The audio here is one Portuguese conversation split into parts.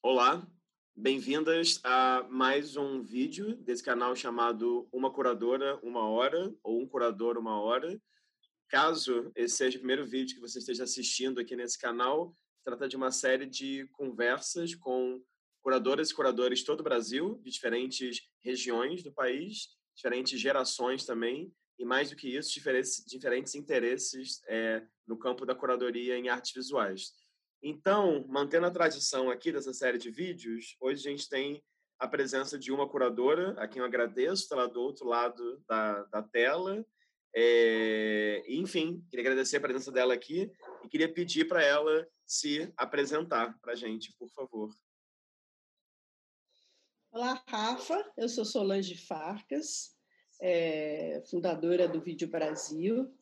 Olá, bem-vindas a mais um vídeo desse canal chamado Uma Curadora, Uma Hora, ou Um Curador, Uma Hora. Caso esse seja o primeiro vídeo que você esteja assistindo aqui nesse canal, trata de uma série de conversas com curadoras e curadores de todo o Brasil, de diferentes regiões do país, diferentes gerações também, e mais do que isso, diferentes, diferentes interesses é, no campo da curadoria em artes visuais. Então, mantendo a tradição aqui dessa série de vídeos, hoje a gente tem a presença de uma curadora, a quem eu agradeço, está lá do outro lado da, da tela. É, enfim, queria agradecer a presença dela aqui e queria pedir para ela se apresentar para a gente, por favor. Olá, Rafa. Eu sou Solange Farcas, é, fundadora do Vídeo Brasil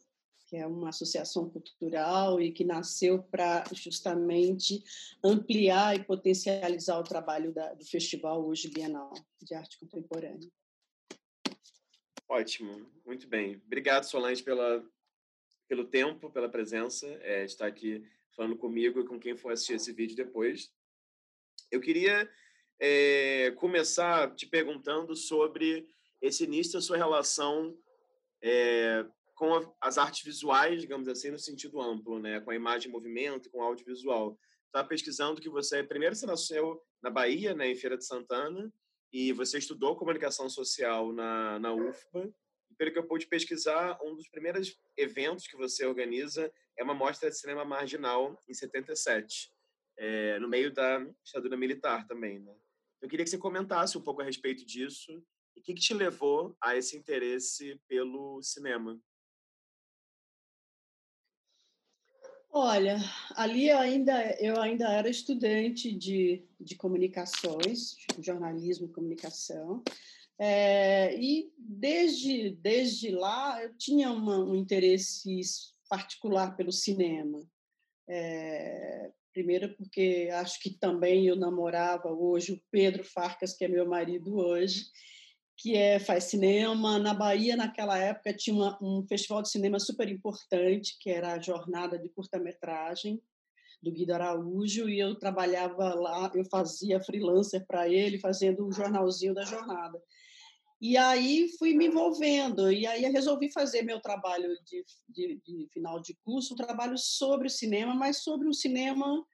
que é uma associação cultural e que nasceu para justamente ampliar e potencializar o trabalho da, do festival hoje Bienal de Arte Contemporânea. Ótimo, muito bem. Obrigado, Solange, pela, pelo tempo, pela presença, é, estar aqui falando comigo e com quem for assistir esse vídeo depois. Eu queria é, começar te perguntando sobre esse início da sua relação é, com as artes visuais, digamos assim, no sentido amplo, né? com a imagem em movimento, com o audiovisual. Estava pesquisando que você, primeiro, você nasceu na Bahia, né, em Feira de Santana, e você estudou comunicação social na, na UFBA. E, pelo que eu pude pesquisar, um dos primeiros eventos que você organiza é uma mostra de cinema marginal em 77, é, no meio da ditadura militar também. Né? Eu queria que você comentasse um pouco a respeito disso e o que, que te levou a esse interesse pelo cinema. Olha, ali eu ainda, eu ainda era estudante de, de comunicações, jornalismo e comunicação, é, e desde, desde lá eu tinha uma, um interesse particular pelo cinema. É, primeiro porque acho que também eu namorava hoje o Pedro Farcas, que é meu marido hoje, que é, faz cinema. Na Bahia, naquela época, tinha uma, um festival de cinema super importante, que era a Jornada de Curta-Metragem, do Guido Araújo, e eu trabalhava lá, eu fazia freelancer para ele, fazendo o jornalzinho da jornada. E aí fui me envolvendo, e aí resolvi fazer meu trabalho de, de, de final de curso, um trabalho sobre o cinema, mas sobre o cinema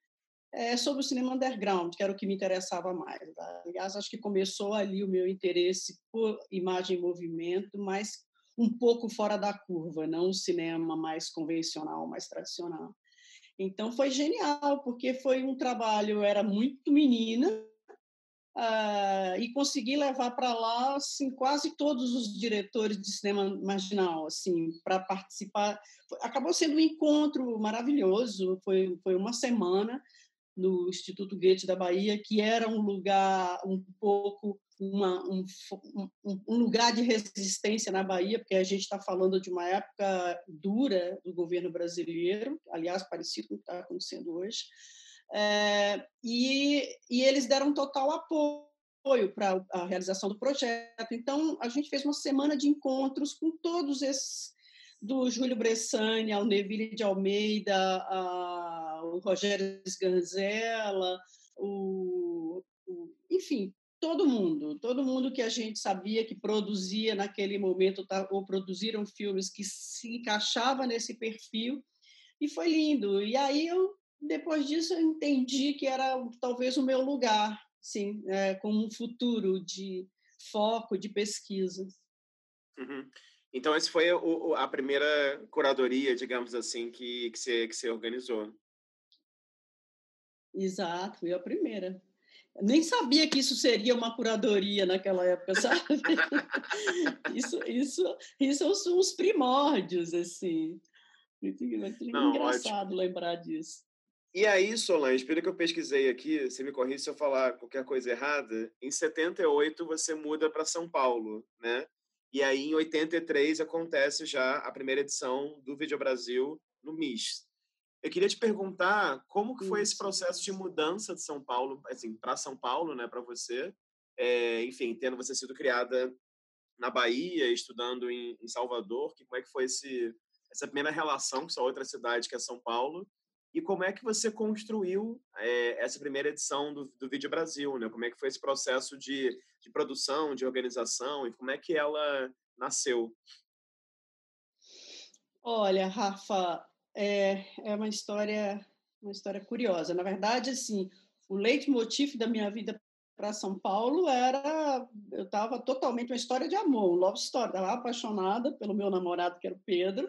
é, sobre o cinema underground, que era o que me interessava mais. Tá? Aliás, acho que começou ali o meu interesse por imagem e movimento, mas um pouco fora da curva, não o cinema mais convencional, mais tradicional. Então foi genial, porque foi um trabalho, eu era muito menina, uh, e consegui levar para lá assim, quase todos os diretores de cinema marginal assim, para participar. Acabou sendo um encontro maravilhoso, foi, foi uma semana no Instituto Goethe da Bahia, que era um lugar um pouco uma, um, um, lugar de resistência na Bahia, porque a gente está falando de uma época dura do governo brasileiro, aliás, parecido com o que está acontecendo hoje, é, e, e eles deram total apoio para a realização do projeto. Então, a gente fez uma semana de encontros com todos esses do Júlio Bressani ao Neville de Almeida, a, o Rogério Sganzella, o, o, enfim, todo mundo, todo mundo que a gente sabia que produzia naquele momento tá, ou produziram filmes que se encaixava nesse perfil e foi lindo. E aí eu depois disso eu entendi que era talvez o meu lugar, sim, é, como um futuro de foco, de pesquisa. Uhum. Então, essa foi o, a primeira curadoria, digamos assim, que, que, você, que você organizou. Exato, foi a primeira. Eu nem sabia que isso seria uma curadoria naquela época, sabe? isso, isso, isso são os primórdios, assim. Muito, muito Não, engraçado ótimo. lembrar disso. E aí, Solange, pelo que eu pesquisei aqui, você me corrija se eu falar qualquer coisa errada, em 78 você muda para São Paulo, né? E aí, em 83, acontece já a primeira edição do Vídeo Brasil no MIS. Eu queria te perguntar como que foi esse processo de mudança de São Paulo, assim, para São Paulo, né, para você, é, enfim, tendo você sido criada na Bahia, estudando em, em Salvador, que como é que foi esse essa primeira relação com essa outra cidade que é São Paulo e como é que você construiu é, essa primeira edição do, do Vídeo Brasil, né? Como é que foi esse processo de, de produção, de organização e como é que ela nasceu? Olha, Rafa, é, é uma história uma história curiosa. Na verdade, assim, o leitmotiv da minha vida para São Paulo era eu estava totalmente uma história de amor, um love story. Estava apaixonada pelo meu namorado que era o Pedro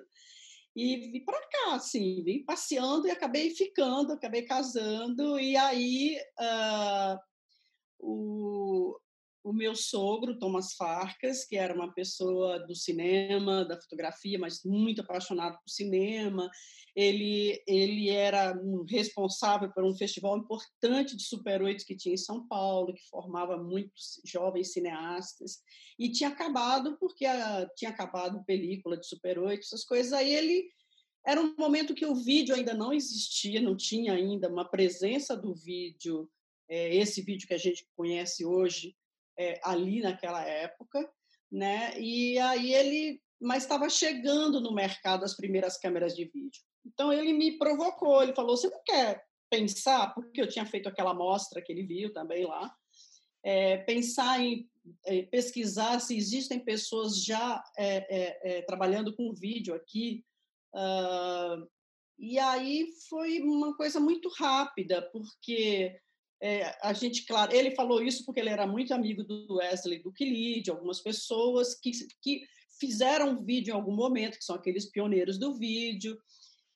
e vim para cá, assim, vim passeando e acabei ficando, acabei casando, e aí uh, o, o meu sogro, Thomas Farcas, que era uma pessoa do cinema, da fotografia, mas muito apaixonado por cinema, ele, ele era um responsável por um festival importante de Super 8 que tinha em São Paulo, que formava muitos jovens cineastas, e tinha acabado, porque a, tinha acabado película de Super 8, essas coisas. Aí ele. Era um momento que o vídeo ainda não existia, não tinha ainda uma presença do vídeo, é, esse vídeo que a gente conhece hoje, é, ali naquela época, né? E aí ele, mas estava chegando no mercado as primeiras câmeras de vídeo. Então ele me provocou, ele falou: "Você não quer pensar, porque eu tinha feito aquela mostra que ele viu também lá, é, pensar em é, pesquisar se existem pessoas já é, trabalhando com vídeo aqui. Uh, e aí foi uma coisa muito rápida, porque é, a gente, claro, ele falou isso porque ele era muito amigo do Wesley, do Kili, de algumas pessoas que, que fizeram vídeo em algum momento, que são aqueles pioneiros do vídeo.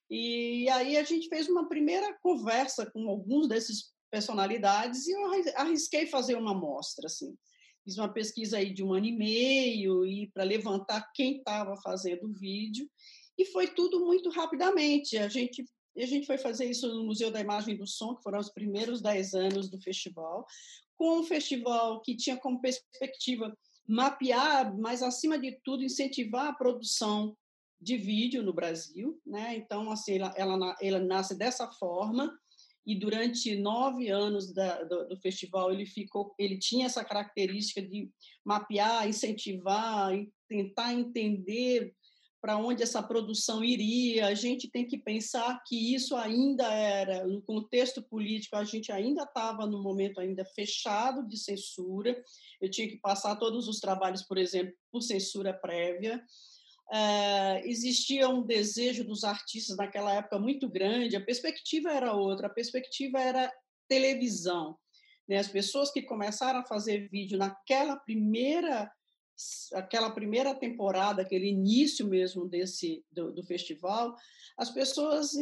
E aí a gente fez uma primeira conversa com alguns desses personalidades e eu arrisquei fazer uma amostra, assim. Fiz uma pesquisa aí de um ano e meio e para levantar quem estava fazendo o vídeo e foi tudo muito rapidamente. A gente e a gente foi fazer isso no Museu da Imagem e do Som, que foram os primeiros dez anos do festival, com um festival que tinha como perspectiva mapear, mas acima de tudo incentivar a produção de vídeo no Brasil, né? Então, assim, ela, ela, ela nasce dessa forma e durante nove anos da, do, do, festival ele ficou, ele tinha essa característica de mapear, incentivar, e tentar entender para onde essa produção iria. A gente tem que pensar que isso ainda era, no contexto político, a gente ainda estava no momento ainda fechado de censura. Eu tinha que passar todos os trabalhos, por exemplo, por censura prévia. Uh, existia um desejo dos artistas naquela época muito grande, a perspectiva era outra, a perspectiva era televisão. Né? As pessoas que começaram a fazer vídeo naquela primeira aquela primeira temporada, aquele início mesmo desse do, do festival, as pessoas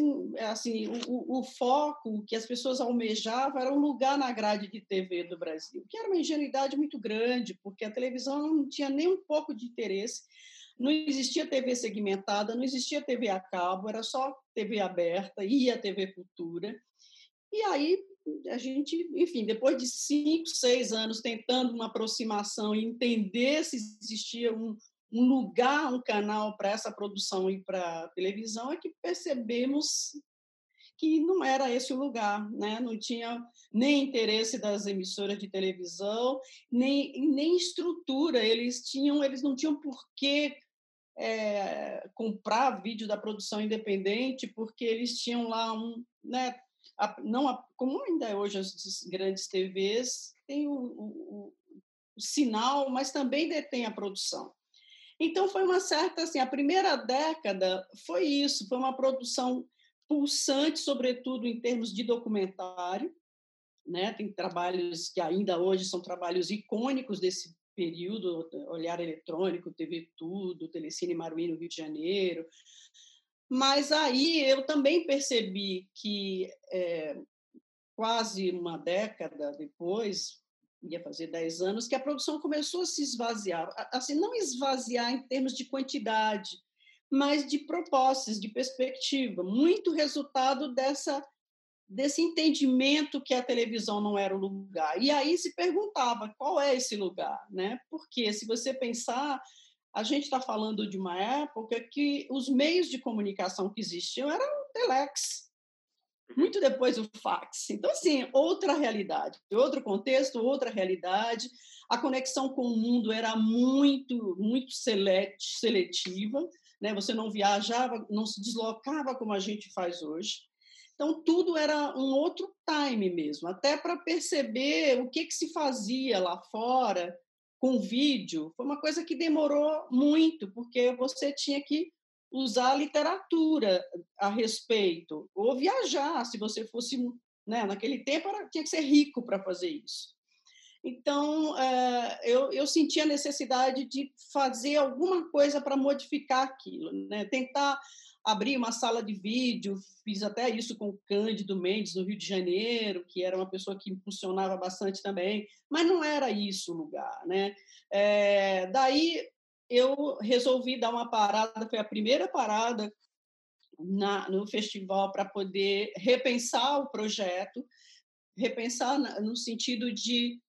assim o, o, foco que as pessoas almejavam era um lugar na grade de TV do Brasil, que era uma ingenuidade muito grande, porque a televisão não tinha nem um pouco de interesse, não existia TV segmentada, não existia TV a cabo, era só TV aberta e a TV Cultura. E aí a gente, enfim, depois de cinco, seis anos tentando uma aproximação e entender se existia um, um lugar, um canal para essa produção e para televisão, é que percebemos que não era esse o lugar, né? Não tinha nem interesse das emissoras de televisão, nem, nem estrutura. Eles tinham, eles não tinham por que é, comprar vídeo da produção independente, porque eles tinham lá um, né? A, não a, como ainda é hoje as grandes TVs, tem o, o, o, sinal, mas também detém a produção. Então foi uma certa assim, a primeira década foi isso, foi uma produção pulsante, sobretudo em termos de documentário, né? Tem trabalhos que ainda hoje são trabalhos icônicos desse período, Olhar Eletrônico, TV Tudo, Telecine Maruí no Rio de Janeiro, mas aí eu também percebi que é, quase uma década depois, ia fazer 10 anos, que a produção começou a se esvaziar. Assim, não esvaziar em termos de quantidade, mas de propostas, de perspectiva. Muito resultado dessa desse entendimento que a televisão não era o lugar. E aí se perguntava qual é esse lugar, né? Porque se você pensar a gente está falando de uma época que os meios de comunicação que existiam eram o telex, uhum. muito depois o fax. Então, assim, outra realidade, outro contexto, outra realidade. A conexão com o mundo era muito, muito seletiva, né? Você não viajava, não se deslocava como a gente faz hoje. Então, tudo era um outro time mesmo, até para perceber o que, que se fazia lá fora com vídeo. Foi uma coisa que demorou muito, porque você tinha que usar literatura a respeito, ou viajar, se você fosse. Né, naquele tempo era, tinha que ser rico para fazer isso. Então, é, eu, eu senti a necessidade de fazer alguma coisa para modificar aquilo, né? tentar abrir uma sala de vídeo, fiz até isso com o Cândido Mendes, no Rio de Janeiro, que era uma pessoa que impulsionava bastante também, mas não era isso o lugar. Né? É, daí eu resolvi dar uma parada, foi a primeira parada na, no festival para poder repensar o projeto, repensar no sentido de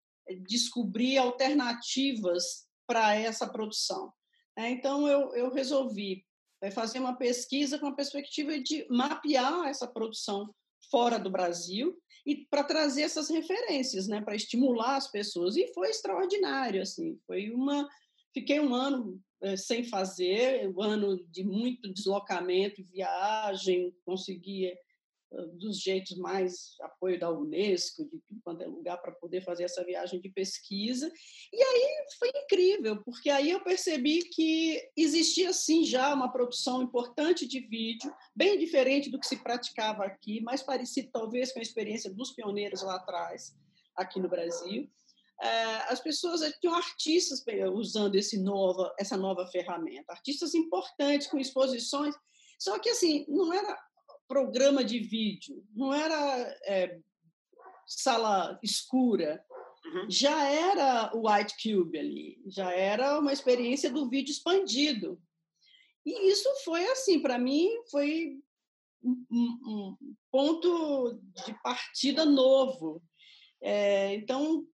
descobrir alternativas para essa produção. É, então, eu, eu resolvi é, fazer uma pesquisa com a perspectiva de mapear essa produção fora do Brasil e para trazer essas referências, né, para estimular as pessoas. E foi extraordinário, assim, foi uma... Fiquei um ano é, sem fazer, um ano de muito deslocamento, viagem, consegui dos jeitos mais apoio da Unesco, de quando é lugar para poder fazer essa viagem de pesquisa. E aí foi incrível, porque aí eu percebi que existia sim já uma produção importante de vídeo, bem diferente do que se praticava aqui, mais parecido talvez com a experiência dos pioneiros lá atrás, aqui no Brasil. Eh, as pessoas eh, tinham artistas usando esse nova, essa nova ferramenta, artistas importantes com exposições, só que assim não era programa de vídeo, não era é, sala escura, uhum. já era o White Cube ali, já era uma experiência do vídeo expandido. E isso foi assim, para mim, foi um, um, ponto de partida novo. É, então,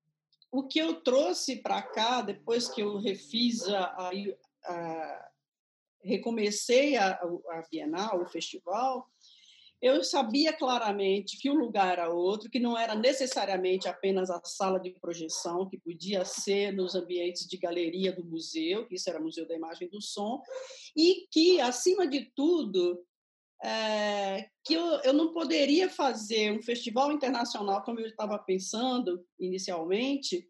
o que eu trouxe para cá, depois que eu refiz a, a, a recomecei a, a Bienal, o festival, eu sabia claramente que o lugar era outro, que não era necessariamente apenas a sala de projeção, que podia ser nos ambientes de galeria do museu, que isso era Museu da Imagem e do Som, e que, acima de tudo, é, que eu, eu não poderia fazer um festival internacional como eu estava pensando inicialmente,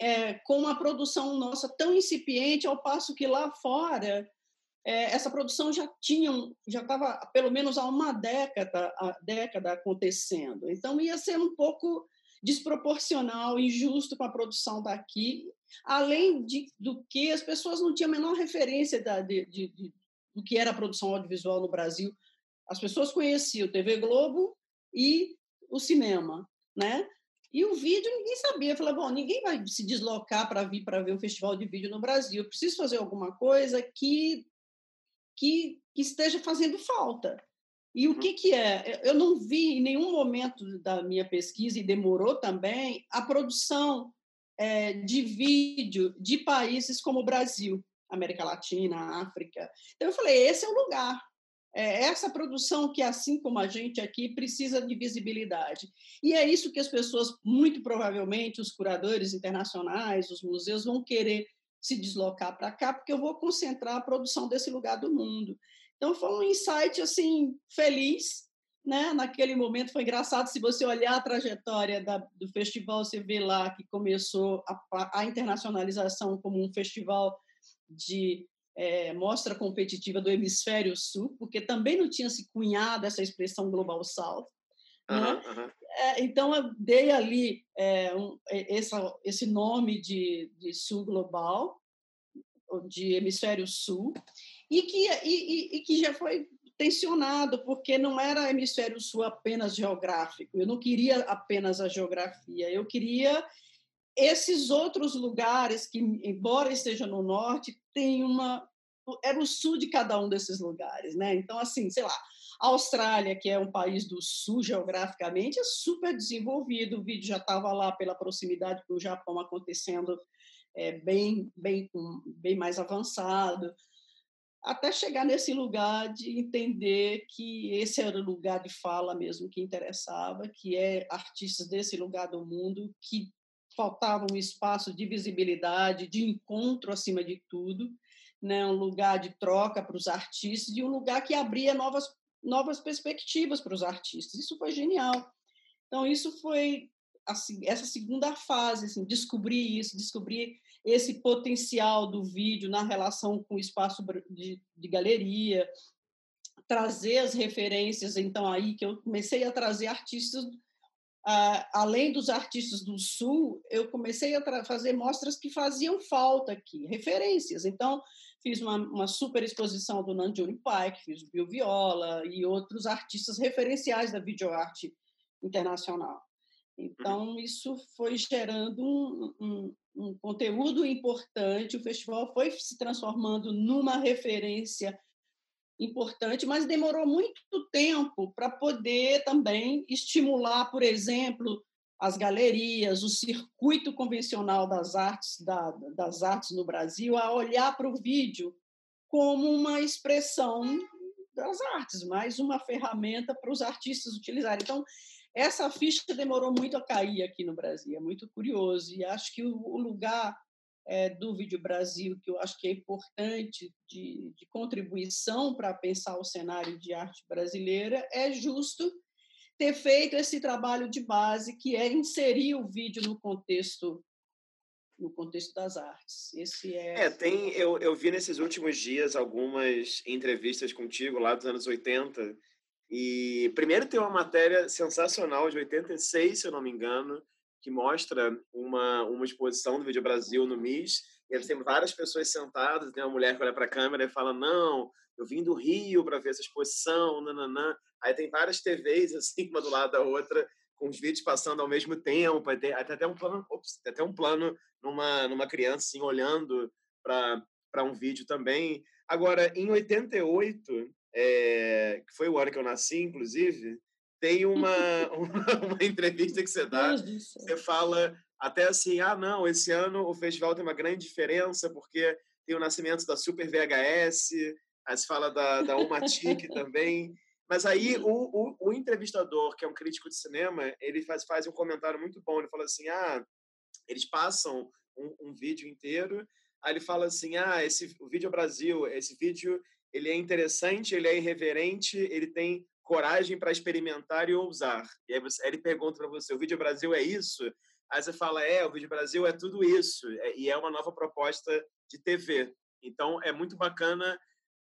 é, com uma produção nossa tão incipiente, ao passo que lá fora é, essa produção já tinha, já estava pelo menos há uma década, a década acontecendo. Então ia ser um pouco desproporcional, injusto com a produção daqui, além de, do que as pessoas não tinham a menor referência da, de, de, de, do que era a produção audiovisual no Brasil. As pessoas conheciam TV Globo e o cinema, né? E o vídeo ninguém sabia. Eu bom, ninguém vai se deslocar para vir para ver um festival de vídeo no Brasil. Eu preciso fazer alguma coisa que que, que esteja fazendo falta. E o uhum. que, que é? Eu não vi em nenhum momento da minha pesquisa, e demorou também, a produção é, de vídeo de países como o Brasil, América Latina, África. Então, eu falei: esse é o lugar. É essa produção que, assim como a gente aqui, precisa de visibilidade. E é isso que as pessoas, muito provavelmente, os curadores internacionais, os museus, vão querer se deslocar para cá, porque eu vou concentrar a produção desse lugar do mundo. Então, foi um insight assim feliz. Né? Naquele momento foi engraçado, se você olhar a trajetória da, do festival, você vê lá que começou a, a internacionalização como um festival de é, mostra competitiva do hemisfério sul, porque também não tinha se cunhado essa expressão Global South. Uhum, né? uhum. É, então, eu dei ali é, um, essa, esse nome de, de Sul Global, de Hemisfério Sul, e que, e, e que já foi tensionado, porque não era Hemisfério Sul apenas geográfico, eu não queria apenas a geografia, eu queria esses outros lugares que, embora esteja no norte, tem uma era o sul de cada um desses lugares, né? Então, assim, sei lá, a Austrália, que é um país do sul geograficamente, é super desenvolvido. O vídeo já estava lá pela proximidade com o Japão acontecendo é, bem, bem, bem mais avançado, até chegar nesse lugar de entender que esse era o lugar de fala mesmo que interessava, que é artistas desse lugar do mundo que faltava um espaço de visibilidade, de encontro acima de tudo, né, um lugar de troca para os artistas e um lugar que abria novas novas perspectivas para os artistas. Isso foi genial. Então, isso foi assim, essa segunda fase, assim, descobrir isso, descobrir esse potencial do vídeo na relação com o espaço de, de galeria, trazer as referências, então aí que eu comecei a trazer artistas Uh, além dos artistas do Sul, eu comecei a fazer mostras que faziam falta aqui, referências. Então, fiz uma, uma super exposição do Nanjuni Pike, fiz o Bill Viola e outros artistas referenciais da videoarte internacional. Então, isso foi gerando um, um, um conteúdo importante, o festival foi se transformando numa referência importante, mas demorou muito tempo para poder também estimular, por exemplo, as galerias, o circuito convencional das artes, da, das artes no Brasil, a olhar para o vídeo como uma expressão das artes, mais uma ferramenta para os artistas utilizarem. Então, essa ficha demorou muito a cair aqui no Brasil, é muito curioso, e acho que o lugar é, do Vídeo Brasil, que eu acho que é importante de, de contribuição para pensar o cenário de arte brasileira, é justo ter feito esse trabalho de base, que é inserir o vídeo no contexto no contexto das artes. Esse é. É, tem. Eu, eu vi nesses últimos dias algumas entrevistas contigo lá dos anos 80. E primeiro tem uma matéria sensacional de 86, se eu não me engano, que mostra uma, uma exposição do Vídeo Brasil no MIS, e tem várias pessoas sentadas, tem uma mulher que olha para a câmera e fala, não, eu vim do Rio para ver essa exposição, nananã. Aí tem várias TVs assim, uma do lado da outra, com os vídeos passando ao mesmo tempo, aí tem, até um plano, ops, até um plano numa, numa criança assim, olhando para um vídeo também. Agora, em 88, é, que foi o ano que eu nasci, inclusive, tem uma, uma, uma, entrevista que você dá, você fala até assim, ah, não, esse ano o festival tem uma grande diferença porque tem o nascimento da Super VHS, aí se fala da, da Umatic também, mas aí o, o, o, entrevistador, que é um crítico de cinema, ele faz, faz um comentário muito bom, ele fala assim, ah, eles passam um, um vídeo inteiro, aí ele fala assim, ah, esse, o Vídeo Brasil, esse vídeo, ele é interessante, ele é irreverente, ele tem coragem para experimentar e ousar. E aí, você, aí ele pergunta para você: o Vídeo Brasil é isso? Aí você fala: é, o Vídeo Brasil é tudo isso. É, e é uma nova proposta de TV. Então, é muito bacana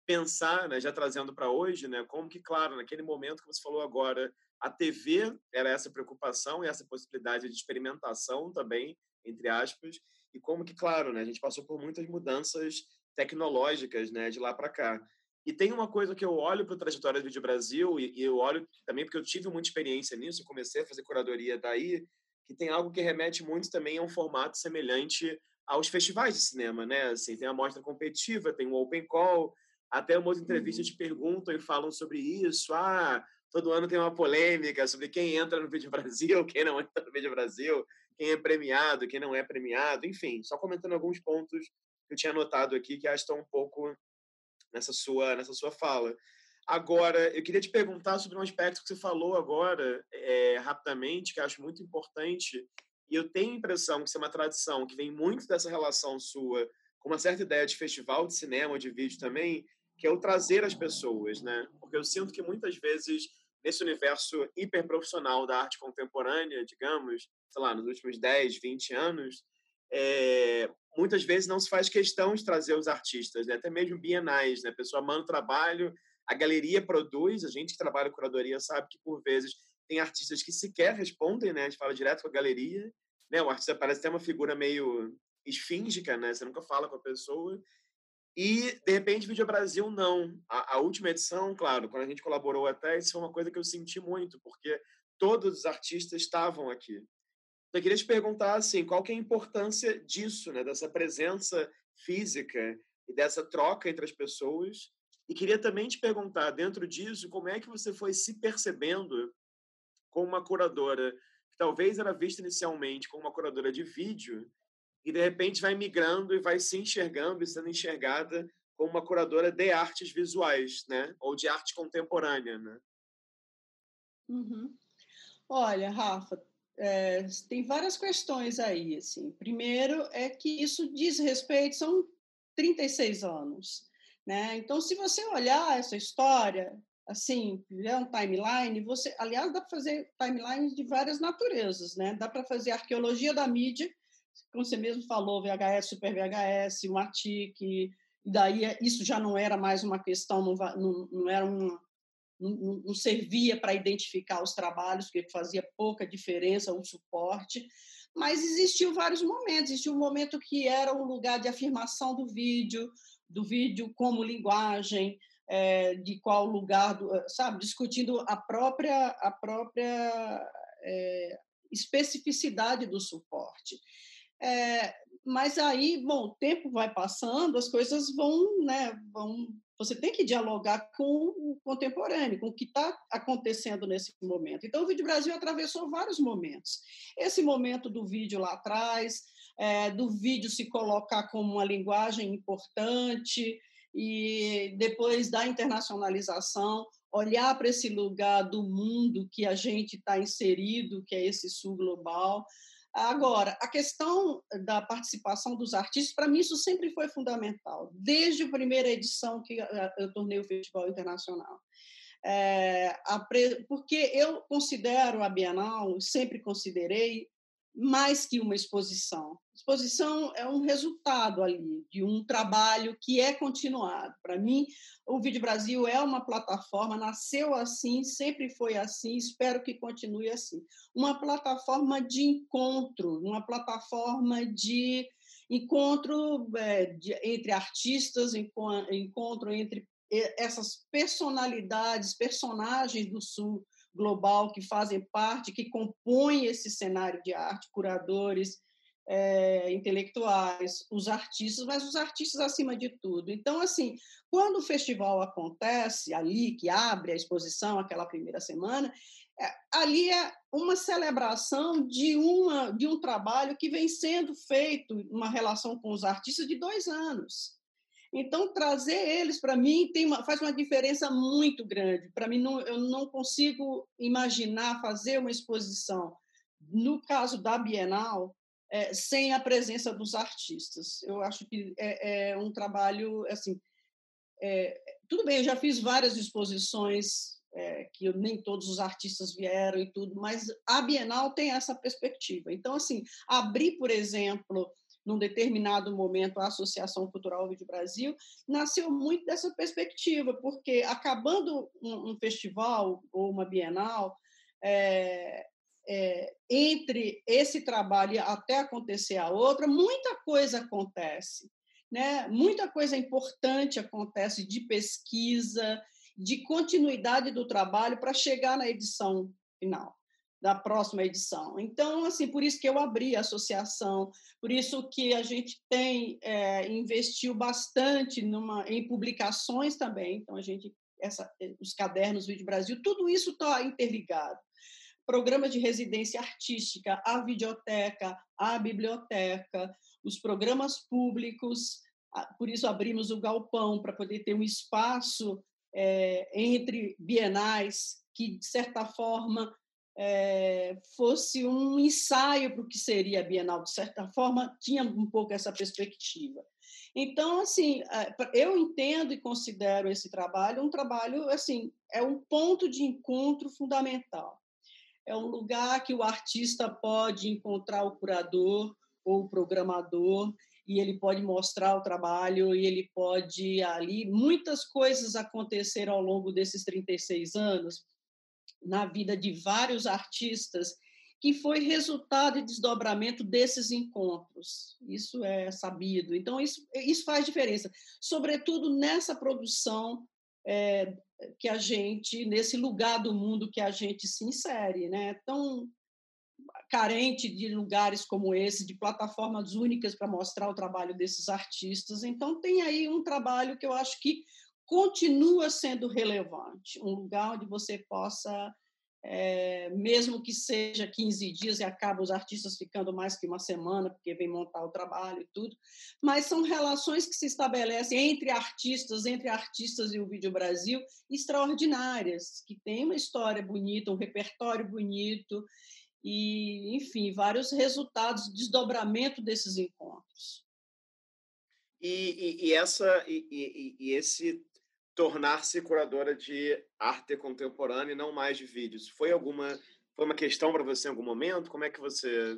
pensar, né, já trazendo para hoje, né, como que, claro, naquele momento que você falou agora, a TV era essa preocupação e essa possibilidade de experimentação também, entre aspas, e como que, claro, né, a gente passou por muitas mudanças tecnológicas né, de lá para cá. E tem uma coisa que eu olho para a trajetória do Vídeo Brasil, e, eu olho também porque eu tive muita experiência nisso, comecei a fazer curadoria daí, que tem algo que remete muito também a um formato semelhante aos festivais de cinema, né? Assim, tem a mostra competitiva, tem o open call, até uma outra entrevista uhum. te perguntam e falam sobre isso. Ah, todo ano tem uma polêmica sobre quem entra no Vídeo Brasil, quem não entra no Vídeo Brasil, quem é premiado, quem não é premiado, enfim, só comentando alguns pontos que eu tinha anotado aqui que acho que estão um pouco nessa sua, nessa sua fala. Agora, eu queria te perguntar sobre um aspecto que você falou agora, é, rapidamente, que eu acho muito importante, e eu tenho a impressão que isso é uma tradição que vem muito dessa relação sua com uma certa ideia de festival de cinema, de vídeo também, que é o trazer as pessoas, né? Porque eu sinto que muitas vezes, nesse universo hiperprofissional da arte contemporânea, digamos, sei lá, nos últimos 10, 20 anos, é, muitas vezes não se faz questão de trazer os artistas, né? até mesmo bienais. Né? A pessoa manda o trabalho, a galeria produz, a gente que trabalha com curadoria sabe que, por vezes, tem artistas que sequer respondem, né? a gente fala direto com a galeria. Né? O artista parece ter uma figura meio esfíngica, né? você nunca fala com a pessoa. E, de repente, Vídeo Brasil, não. A, a, última edição, claro, quando a gente colaborou até, isso foi uma coisa que eu senti muito, porque todos os artistas estavam aqui. Eu queria te perguntar assim, qual que é a importância disso, né, dessa presença física e dessa troca entre as pessoas? E queria também te perguntar, dentro disso, como é que você foi se percebendo como uma curadora que talvez era vista inicialmente como uma curadora de vídeo e de repente vai migrando e vai se enxergando e sendo enxergada como uma curadora de artes visuais, né? Ou de arte contemporânea, né? Uhum. Olha, Rafa, é, tem várias questões aí. Assim. Primeiro é que isso diz respeito, são 36 anos. Né? Então, se você olhar essa história, assim, é um timeline, você, aliás, dá para fazer timelines de várias naturezas, né? Dá para fazer arqueologia da mídia, como você mesmo falou, VHS, Super VHS, o ATIC, e daí é, isso já não era mais uma questão, não, não, não era um, não, não servia para identificar os trabalhos, porque fazia pouca diferença o suporte, mas existiu vários momentos. Existiu um momento que era um lugar de afirmação do vídeo, do vídeo como linguagem, é, de qual lugar, do, sabe, discutindo a própria, a própria é, especificidade do suporte. É, mas aí, bom, o tempo vai passando, as coisas vão, né, vão você tem que dialogar com o contemporâneo, com o que está acontecendo nesse momento. Então, o Vídeo Brasil atravessou vários momentos. Esse momento do vídeo lá atrás, é, do vídeo se colocar como uma linguagem importante, e depois da internacionalização, olhar para esse lugar do mundo que a gente está inserido, que é esse sul global. Agora, a questão da participação dos artistas, para mim, isso sempre foi fundamental, desde a primeira edição que eu tornei o Festival Internacional. É, porque eu considero a Bienal, sempre considerei, mais que uma exposição. Exposição é um resultado ali de um trabalho que é continuado. Para mim, o Vídeo Brasil é uma plataforma, nasceu assim, sempre foi assim, espero que continue assim. Uma plataforma de encontro, uma plataforma de encontro é, de, entre artistas, encontro entre essas personalidades, personagens do Sul global que fazem parte, que compõem esse cenário de arte, curadores, é, intelectuais, os artistas, mas os artistas acima de tudo. Então, assim, quando o festival acontece ali, que abre a exposição aquela primeira semana, é, ali é uma celebração de, uma, de um trabalho que vem sendo feito, uma relação com os artistas de dois anos. Então, trazer eles, para mim, tem uma, faz uma diferença muito grande. Para mim, não, eu não consigo imaginar fazer uma exposição, no caso da Bienal, é, sem a presença dos artistas. Eu acho que é, é um trabalho, assim, é, tudo bem, eu já fiz várias exposições é, que nem todos os artistas vieram e tudo, mas a Bienal tem essa perspectiva. Então, assim, abrir, por exemplo, num determinado momento, a Associação Cultural Vídeo Brasil, nasceu muito dessa perspectiva, porque acabando um, um festival ou uma bienal, é, é, entre esse trabalho até acontecer a outra, muita coisa acontece. Né? Muita coisa importante acontece de pesquisa, de continuidade do trabalho para chegar na edição final da próxima edição. Então, assim, por isso que eu abri a associação, por isso que a gente tem é, investiu bastante numa, em publicações também. Então, a gente essa, os cadernos Vídeo Brasil, tudo isso está interligado. Programas de residência artística, a videoteca, a biblioteca, os programas públicos. Por isso abrimos o galpão para poder ter um espaço é, entre bienais que de certa forma é, fosse um ensaio para o que seria a Bienal, de certa forma, tinha um pouco essa perspectiva. Então, assim, eu entendo e considero esse trabalho um trabalho, assim, é um ponto de encontro fundamental. É um lugar que o artista pode encontrar o curador ou o programador e ele pode mostrar o trabalho e ele pode ali muitas coisas aconteceram ao longo desses 36 anos na vida de vários artistas, que foi resultado e desdobramento desses encontros. Isso é sabido. Então, isso, isso faz diferença, sobretudo nessa produção é, que a gente, nesse lugar do mundo que a gente se insere, né? Tão carente de lugares como esse, de plataformas únicas para mostrar o trabalho desses artistas. Então, tem aí um trabalho que eu acho que continua sendo relevante, um lugar onde você possa, é, mesmo que seja 15 dias e acaba os artistas ficando mais que uma semana, porque vem montar o trabalho e tudo, mas são relações que se estabelecem entre artistas, entre artistas e o Vídeo Brasil, extraordinárias, que tem uma história bonita, um repertório bonito, e, enfim, vários resultados, desdobramento desses encontros. E, e, e essa, e, e, esse tornar-se curadora de arte contemporânea e não mais de vídeos? Foi alguma foi uma questão para você em algum momento? Como é que você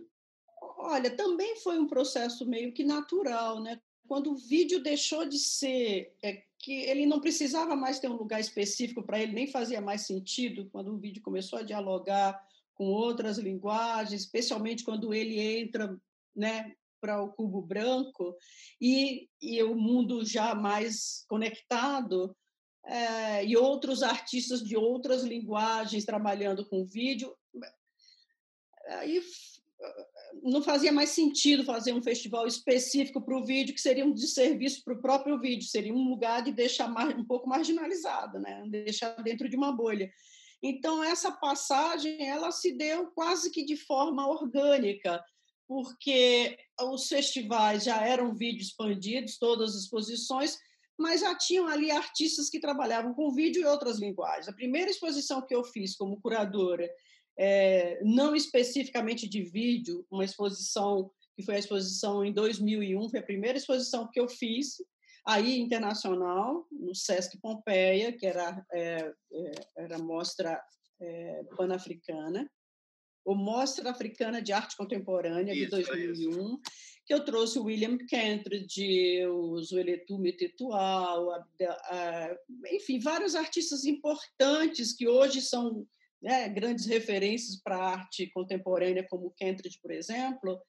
Olha, também foi um processo meio que natural, né? Quando o vídeo deixou de ser é, que ele não precisava mais ter um lugar específico para ele, nem fazia mais sentido quando o vídeo começou a dialogar com outras linguagens, especialmente quando ele entra, né, para o cubo branco e, e o mundo já mais conectado é, e outros artistas de outras linguagens trabalhando com vídeo. Aí não fazia mais sentido fazer um festival específico para o vídeo, que seria um desserviço para o próprio vídeo, seria um lugar de deixar um pouco marginalizado, né? deixar dentro de uma bolha. Então, essa passagem ela se deu quase que de forma orgânica, porque os festivais já eram vídeo expandidos, todas as exposições, mas já tinham ali artistas que trabalhavam com vídeo e outras linguagens. A primeira exposição que eu fiz como curadora, é, não especificamente de vídeo, uma exposição que foi a exposição em 2001, foi a primeira exposição que eu fiz, aí internacional, no Sesc Pompeia, que era, é, é, era mostra é, pan-africana, ou Mostra Africana de Arte Contemporânea, de 2001, que eu trouxe o William Kentridge, o Zueletu Metetual, enfim, vários artistas importantes que hoje são né, grandes referências para a arte contemporânea, como Kentridge, por exemplo.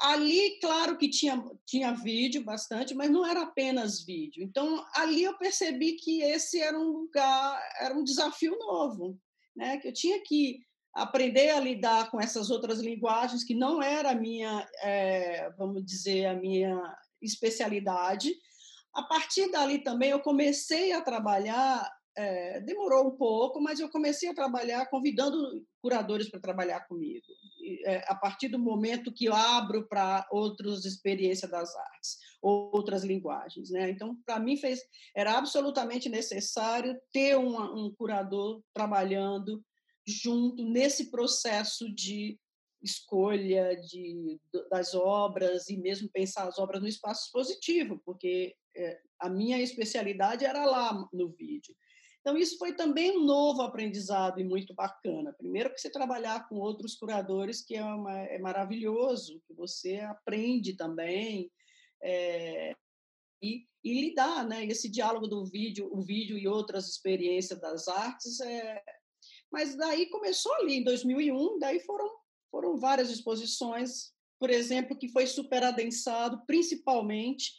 Ali, claro que tinha, tinha vídeo bastante, mas não era apenas vídeo. Então, ali eu percebi que esse era um lugar, era um desafio novo, né? que eu tinha que aprender a lidar com essas outras linguagens que não era a minha, é, vamos dizer, a minha especialidade. A partir dali também eu comecei a trabalhar, é, demorou um pouco, mas eu comecei a trabalhar convidando curadores para trabalhar comigo. E, é, a partir do momento que eu abro para outras experiências das artes, outras linguagens, né? Então, para mim fez, era absolutamente necessário ter um, um curador trabalhando junto nesse processo de escolha de, das obras e mesmo pensar as obras no espaço expositivo, porque é, a minha especialidade era lá no vídeo. Então, isso foi também um novo aprendizado e muito bacana. Primeiro, que você trabalhar com outros curadores, que é, uma, é maravilhoso, que você aprende também, é, e, e, lidar, né? Esse diálogo do vídeo, o vídeo e outras experiências das artes é, mas daí começou ali, em 2001, daí foram, foram várias exposições, por exemplo, que foi super adensado, principalmente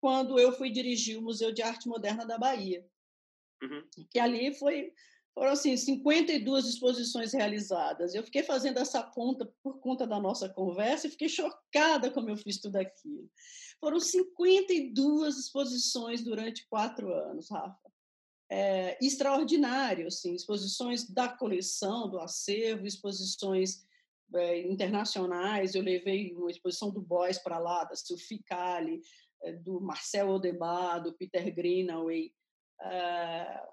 quando eu fui dirigir o Museu de Arte Moderna da Bahia. Uhum. Que ali foi, foram assim, 52 exposições realizadas. Eu fiquei fazendo essa conta por conta da nossa conversa e fiquei chocada como eu fiz tudo aquilo. Foram 52 exposições durante quatro anos, Rafa é, extraordinário, assim, exposições da coleção, do acervo, exposições é, internacionais. Eu levei uma exposição do Boys para lá, da Sophie Kali, é, do Marcel Odebar, do Peter Greenaway,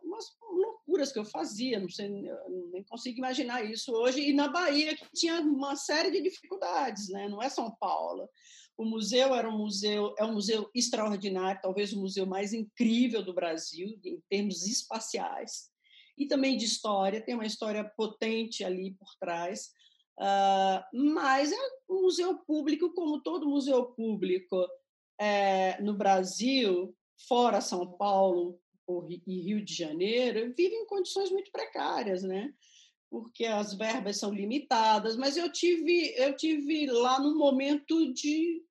umas loucuras que eu fazia, não sei, nem consigo imaginar isso hoje. E na Bahia, que tinha uma série de dificuldades, né? não é São Paulo. O museu era um museu, é um museu extraordinário, talvez o museu mais incrível do Brasil em termos espaciais e também de história. Tem uma história potente ali por trás, uh, mas é um museu público, como todo museu público é, no Brasil, fora São Paulo e Rio de Janeiro, vive em condições muito precárias, né? Porque as verbas são limitadas, mas eu tive eu tive lá no momento de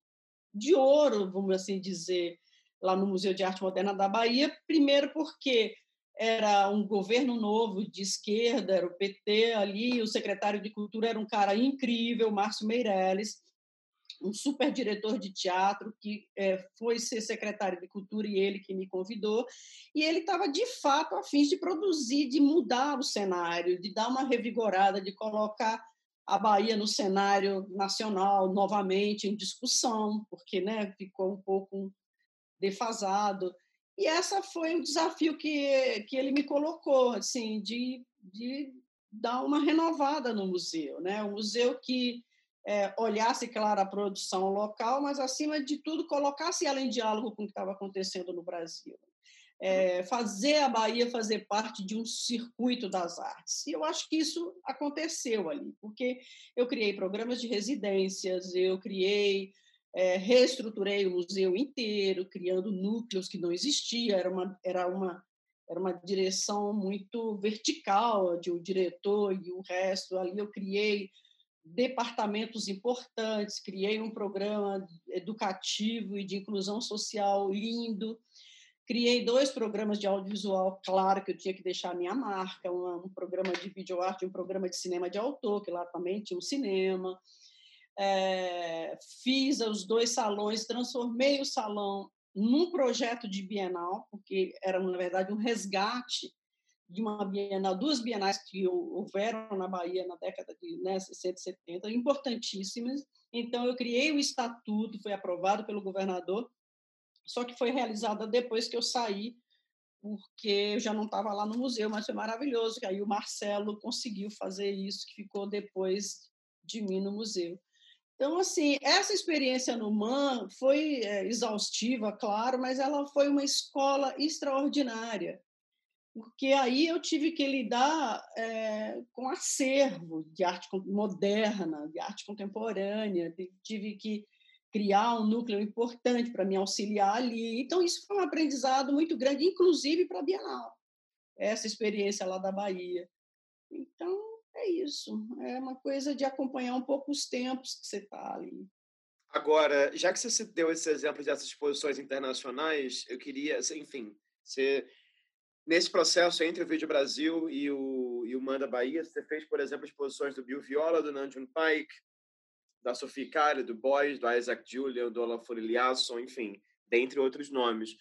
de ouro, vamos assim dizer, lá no Museu de Arte Moderna da Bahia, primeiro porque era um governo novo de esquerda, era o PT ali, o secretário de Cultura era um cara incrível, Márcio Meirelles, um super diretor de teatro que é, foi ser secretário de Cultura e ele que me convidou, e ele estava de fato a fim de produzir, de mudar o cenário, de dar uma revigorada, de colocar a Bahia no cenário nacional novamente em discussão, porque né, ficou um pouco defasado. E essa foi o desafio que, que ele me colocou, assim, de, de dar uma renovada no museu, né? Um museu que é, olhasse, claro, a produção local, mas, acima de tudo, colocasse ela em diálogo com o que estava acontecendo no Brasil. é, fazer a Bahia fazer parte de um circuito das artes. E eu acho que isso aconteceu ali, porque eu criei programas de residências, eu criei, é, reestruturei o museu inteiro, criando núcleos que não existiam, era uma, era uma, era uma direção muito vertical de um diretor e o resto. Ali eu criei departamentos importantes, criei um programa educativo e de inclusão social lindo, Criei dois programas de audiovisual, claro que eu tinha que deixar a minha marca, um, um programa de videoarte e um programa de cinema de autor, que lá também tinha um cinema. É, fiz os dois salões, transformei o salão num projeto de bienal, porque era, na verdade, um resgate de uma bienal, duas bienais que houveram na Bahia na década de né, 60 e 70, importantíssimas. Então, eu criei o estatuto, foi aprovado pelo governador, só que foi realizada depois que eu saí, porque eu já não estava lá no museu, mas foi maravilhoso, aí o Marcelo conseguiu fazer isso, que ficou depois de mim no museu. Então, assim, essa experiência no MAN foi é, exaustiva, claro, mas ela foi uma escola extraordinária, porque aí eu tive que lidar é, com acervo de arte moderna, de arte contemporânea, tive que criar um núcleo importante para me auxiliar ali. Então, isso foi um aprendizado muito grande, inclusive para a Bienal, essa experiência lá da Bahia. Então, é isso. É uma coisa de acompanhar um pouco os tempos que você está ali. Agora, já que você deu esse exemplo dessas exposições internacionais, eu queria, enfim, você, nesse processo entre o Vídeo Brasil e o, e o Manda Bahia, você fez, por exemplo, exposições do Bill Viola, do Nanjun Pike, da Sophie Calle, do Boys, do Isaac Julian, do Olafur Eliasson, enfim, dentre outros nomes.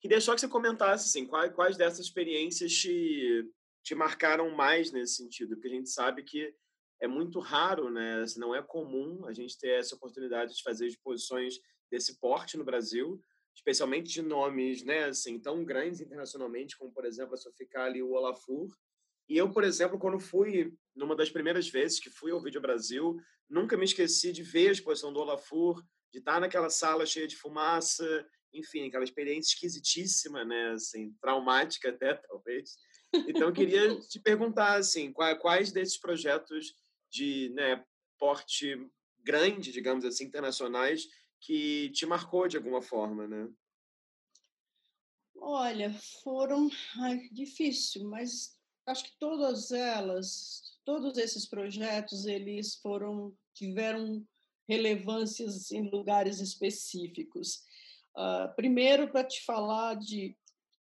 Queria só que você comentasse assim, quais, quais dessas experiências te, te marcaram mais nesse sentido, porque a gente sabe que é muito raro, né? Assim, não é comum a gente ter essa oportunidade de fazer exposições desse porte no Brasil, especialmente de nomes, né, assim, tão grandes internacionalmente como, por exemplo, a Sophie Calle e o Olafur. E eu, por exemplo, quando fui, numa das primeiras vezes que fui ao Vídeo Brasil, nunca me esqueci de ver a exposição do Olafur, de estar naquela sala cheia de fumaça, enfim, aquela experiência esquisitíssima, né, assim, traumática até, talvez. Então, eu queria te perguntar, assim, quais desses projetos de né, porte grande, digamos assim, internacionais, que te marcou de alguma forma, né? Olha, foram ai, difícil, mas acho que todas elas, todos esses projetos, eles foram tiveram relevâncias em lugares específicos. Uh, primeiro, para te falar de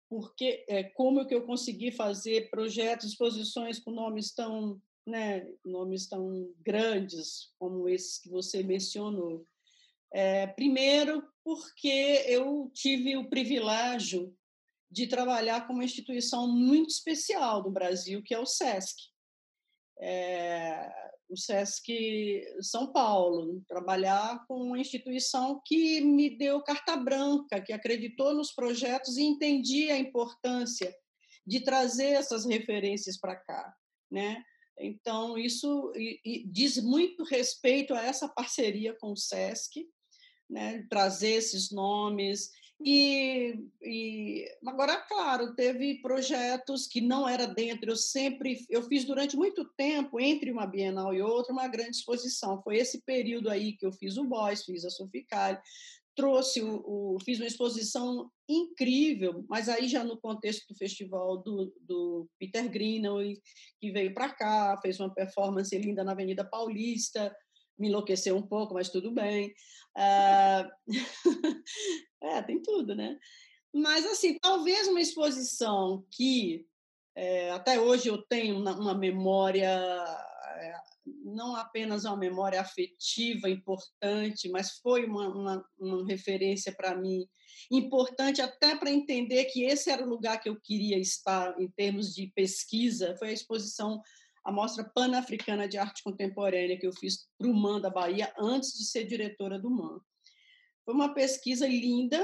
porque, é, como que eu consegui fazer projetos, exposições com nomes tão, né, nomes tão grandes como esses que você mencionou. É, primeiro, porque eu tive o privilégio de trabalhar com uma instituição muito especial do Brasil, que é o SESC. É, o SESC São Paulo, trabalhar com uma instituição que me deu carta branca, que acreditou nos projetos e entendia a importância de trazer essas referências para cá, né? Então isso e, e diz muito respeito a essa parceria com o SESC, né? Trazer esses nomes e, e, agora, claro, teve projetos que não era dentro. Eu sempre, eu fiz durante muito tempo entre uma Bienal e outra uma grande exposição. Foi esse período aí que eu fiz o Boys, fiz a Soficale, trouxe o, o, fiz uma exposição incrível, mas aí já no contexto do festival do, do Peter Greenaway, que veio para cá, fez uma performance linda na Avenida Paulista, me enlouqueceu um pouco, mas tudo bem. Uh... é, tem tudo, né? Mas, assim, talvez uma exposição que é, até hoje eu tenho uma, memória, é, não apenas uma memória afetiva importante, mas foi uma, uma, uma referência para mim importante até para entender que esse era o lugar que eu queria estar em termos de pesquisa, foi a exposição a Mostra Pan-Africana de Arte Contemporânea que eu fiz para o MAN da Bahia antes de ser diretora do MAN. Foi uma pesquisa linda,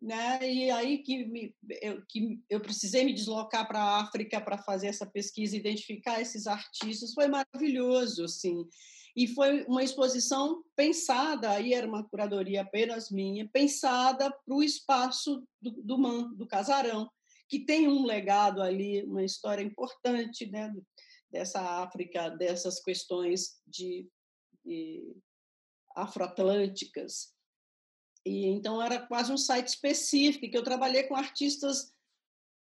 né? E aí que, me, eu, que eu precisei me deslocar para a África para fazer essa pesquisa, identificar esses artistas, foi maravilhoso, assim. E foi uma exposição pensada, aí era uma curadoria apenas minha, pensada para o espaço do, do MAN, do casarão, que tem um legado ali, uma história importante né, dessa África, dessas questões de, de afroatlânticas. E então era quase um site específico que eu trabalhei com artistas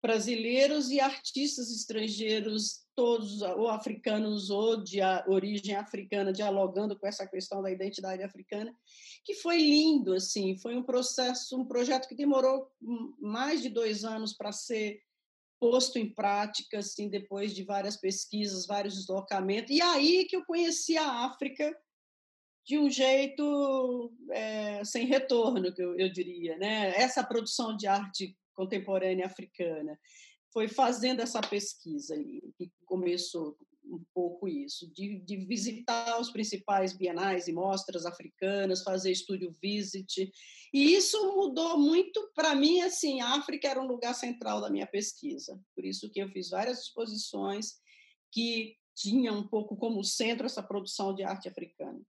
brasileiros e artistas estrangeiros, todos ou africanos ou de origem africana, dialogando com essa questão da identidade africana, que foi lindo, assim, foi um processo, um projeto que demorou mais de dois anos para ser posto em prática, assim, depois de várias pesquisas, vários deslocamentos, e aí que eu conheci a África de um jeito é, sem retorno, que eu, eu diria, né? Essa produção de arte contemporânea africana. Foi fazendo essa pesquisa ali que começou um pouco isso, de, de, visitar os principais bienais e mostras africanas, fazer estúdio visit, e isso mudou muito para mim, assim, a África era um lugar central da minha pesquisa, por isso que eu fiz várias exposições que tinham um pouco como centro essa produção de arte africana.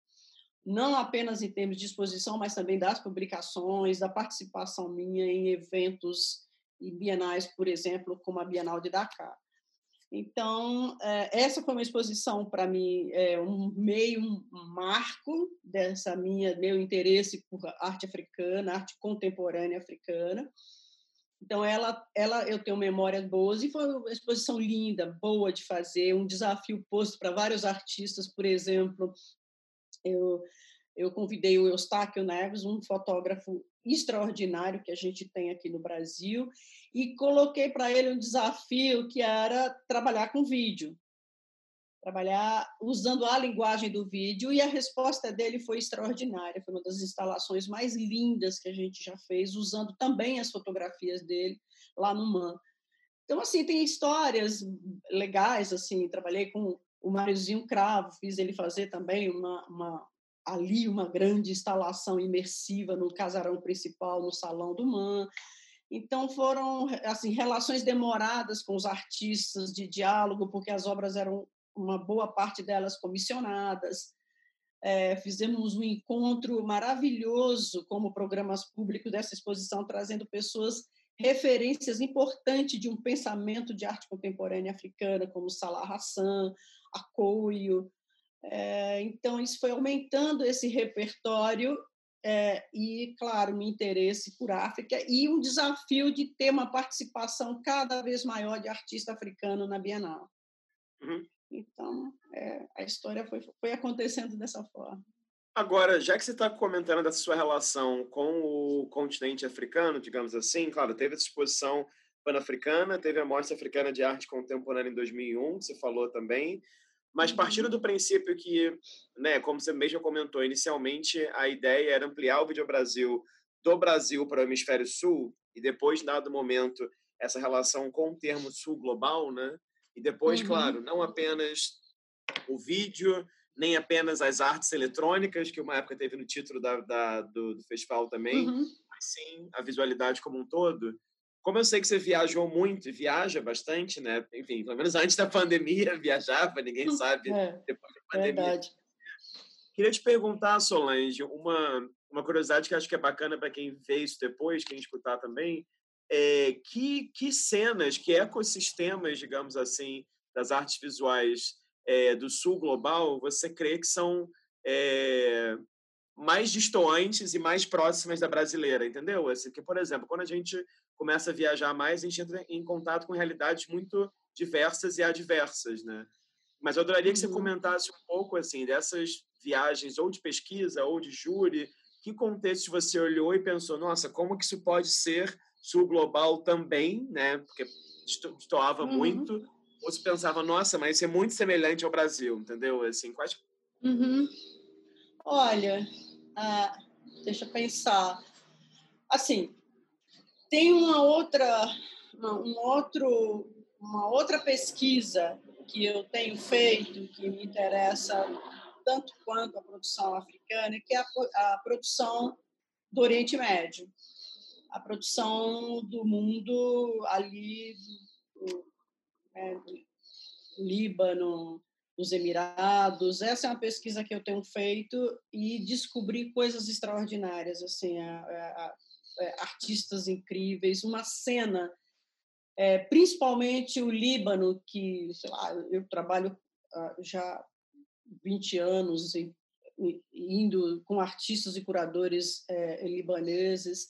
Não apenas em termos de exposição, mas também das publicações, da participação minha em eventos e bienais, por exemplo, como a Bienal de Dakar. Então, eh, essa foi uma exposição para mim, é um meio, um marco dessa minha meu interesse por arte africana, arte contemporânea africana. Então, ela, ela eu tenho memórias boas e foi uma exposição linda, boa de fazer, um desafio posto para vários artistas, por exemplo, eu, eu convidei o Eustáquio Neves, um fotógrafo extraordinário que a gente tem aqui no Brasil, e coloquei para ele um desafio que era trabalhar com vídeo, trabalhar usando a linguagem do vídeo, e a resposta dele foi extraordinária. Foi uma das instalações mais lindas que a gente já fez, usando também as fotografias dele lá no MAN. Então, assim, tem histórias legais, assim, trabalhei com o Mariozinho Cravo, fiz ele fazer também uma, uma, ali uma grande instalação imersiva no casarão principal, no Salão do Man. Então foram assim relações demoradas com os artistas de diálogo, porque as obras eram uma boa parte delas comissionadas. É, fizemos um encontro maravilhoso como programas públicos dessa exposição, trazendo pessoas referências importantes de um pensamento de arte contemporânea africana, como Salah Hassan, Acoio. É, então, isso foi aumentando esse repertório é, e, claro, meu interesse por África e um desafio de ter uma participação cada vez maior de artista africano na Bienal. Uhum. Então, é, a história foi, foi acontecendo dessa forma. Agora, já que você está comentando dessa sua relação com o continente africano, digamos assim, claro, teve essa exposição pan-africana, teve a Mostra Africana de Arte Contemporânea em 2001, que você falou também, mas partindo uhum. do princípio que, né, como você mesmo comentou, inicialmente a ideia era ampliar o Vídeo Brasil do Brasil para o Hemisfério Sul, e depois, dado momento, essa relação com o termo Sul Global, né? E depois, uhum. claro, não apenas o vídeo, nem apenas as artes eletrônicas, que uma época teve no título da, da do, do, festival também, uhum. mas sim a visualidade como um todo. Como eu sei que você viajou muito e viaja bastante, né? Enfim, pelo menos antes da pandemia viajava, ninguém sabe é, depois da pandemia. Verdade. Queria te perguntar, Solange, uma, uma curiosidade que acho que é bacana para quem vê isso depois, quem escutar também, é que, que cenas, que ecossistemas, digamos assim, das artes visuais é, do sul global, você crê que são é, mais distantes e mais próximas da brasileira, entendeu? Assim, que, por exemplo, quando a gente começa a viajar mais, a gente entra em contato com realidades muito diversas e adversas, né? Mas eu adoraria que você uhum. comentasse um pouco assim dessas viagens ou de pesquisa ou de júri, que contexto você olhou e pensou, nossa, como que isso pode ser sul global também, né? Porque estoava uhum. muito. Ou você pensava, nossa, mas isso é muito semelhante ao Brasil, entendeu? Assim, quais... Uhum. Olha, ah, deixa eu pensar. Assim, tem uma outra, uma, um outro, uma outra pesquisa que eu tenho feito que me interessa tanto quanto a produção africana, que é a, a produção do Oriente Médio, a produção do mundo ali do, né, do Líbano, dos Emirados. Essa é uma pesquisa que eu tenho feito e descobri coisas extraordinárias, assim, a, a, é, artistas incríveis, uma cena é, principalmente o Líbano, que, sei lá, eu trabalho uh, já 20 anos indo com artistas e curadores é, libaneses.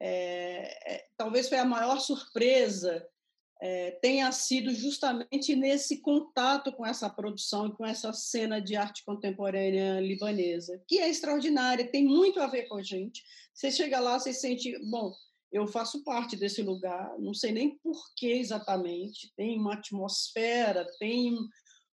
É, é, talvez foi a maior surpresa é, tenha sido justamente nesse contato com essa produção e com essa cena de arte contemporânea libanesa, que é extraordinária, tem muito a ver com a gente. Você chega lá, você sente, bom, eu faço parte desse lugar, não sei nem por que exatamente, tem uma atmosfera, tem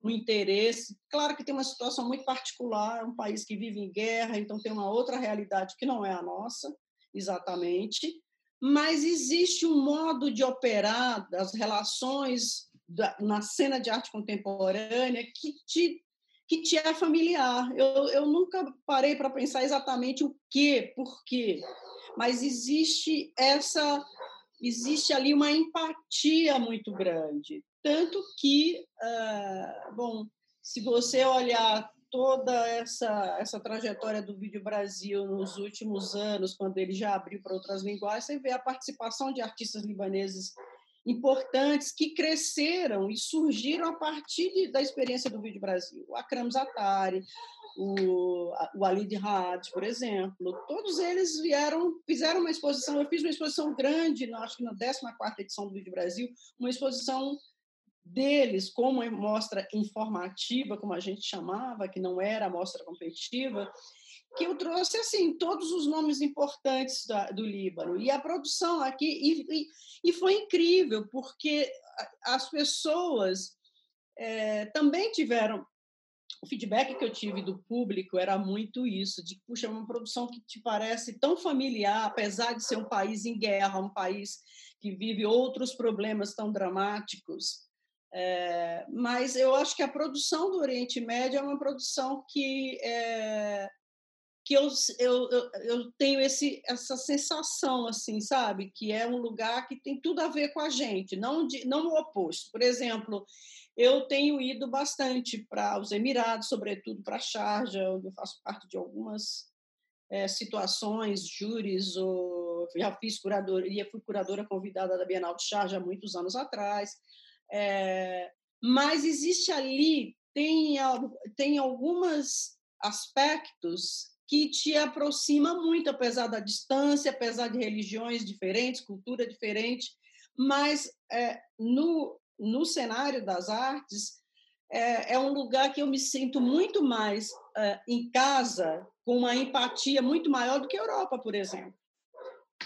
um interesse. Claro que tem uma situação muito particular, é um país que vive em guerra, então tem uma outra realidade que não é a nossa, exatamente, mas existe um modo de operar das relações da, na cena de arte contemporânea que te, que te é familiar. Eu, eu nunca parei para pensar exatamente o que, por quê, mas existe essa existe ali uma empatia muito grande, tanto que, uh, bom, se você olhar toda essa, essa trajetória do Vídeo Brasil nos últimos anos, quando ele já abriu para outras linguagens, você vê a participação de artistas libaneses importantes que cresceram e surgiram a partir de, da experiência do Vídeo Brasil. O Akram Zatari, o, o Ali de por exemplo, todos eles vieram, fizeram uma exposição, eu fiz uma exposição grande, acho que na 14ª edição do Vídeo Brasil, uma exposição deles como mostra informativa, como a gente chamava, que não era mostra competitiva, que eu trouxe assim todos os nomes importantes da, do Líbano. E a produção aqui e, e, e foi incrível porque as pessoas é, também tiveram o feedback que eu tive do público era muito isso, de puxa, é uma produção que te parece tão familiar, apesar de ser um país em guerra, um país que vive outros problemas tão dramáticos, é, mas eu acho que a produção do Oriente Médio é uma produção que é, que eu, eu, eu, tenho esse, essa sensação, assim, sabe? Que é um lugar que tem tudo a ver com a gente, não, de, não o oposto. Por exemplo, eu tenho ido bastante para os Emirados, sobretudo para a Sharjah, onde eu faço parte de algumas é, situações, júris, ou já fiz curadoria, fui curadora convidada da Bienal de Sharjah há muitos anos atrás. É, mas existe ali, tem, tem alguns aspectos que te aproxima muito, apesar da distância, apesar de religiões diferentes, cultura diferente, mas é, no, no cenário das artes é, é, um lugar que eu me sinto muito mais é, em casa, com uma empatia muito maior do que a Europa, por exemplo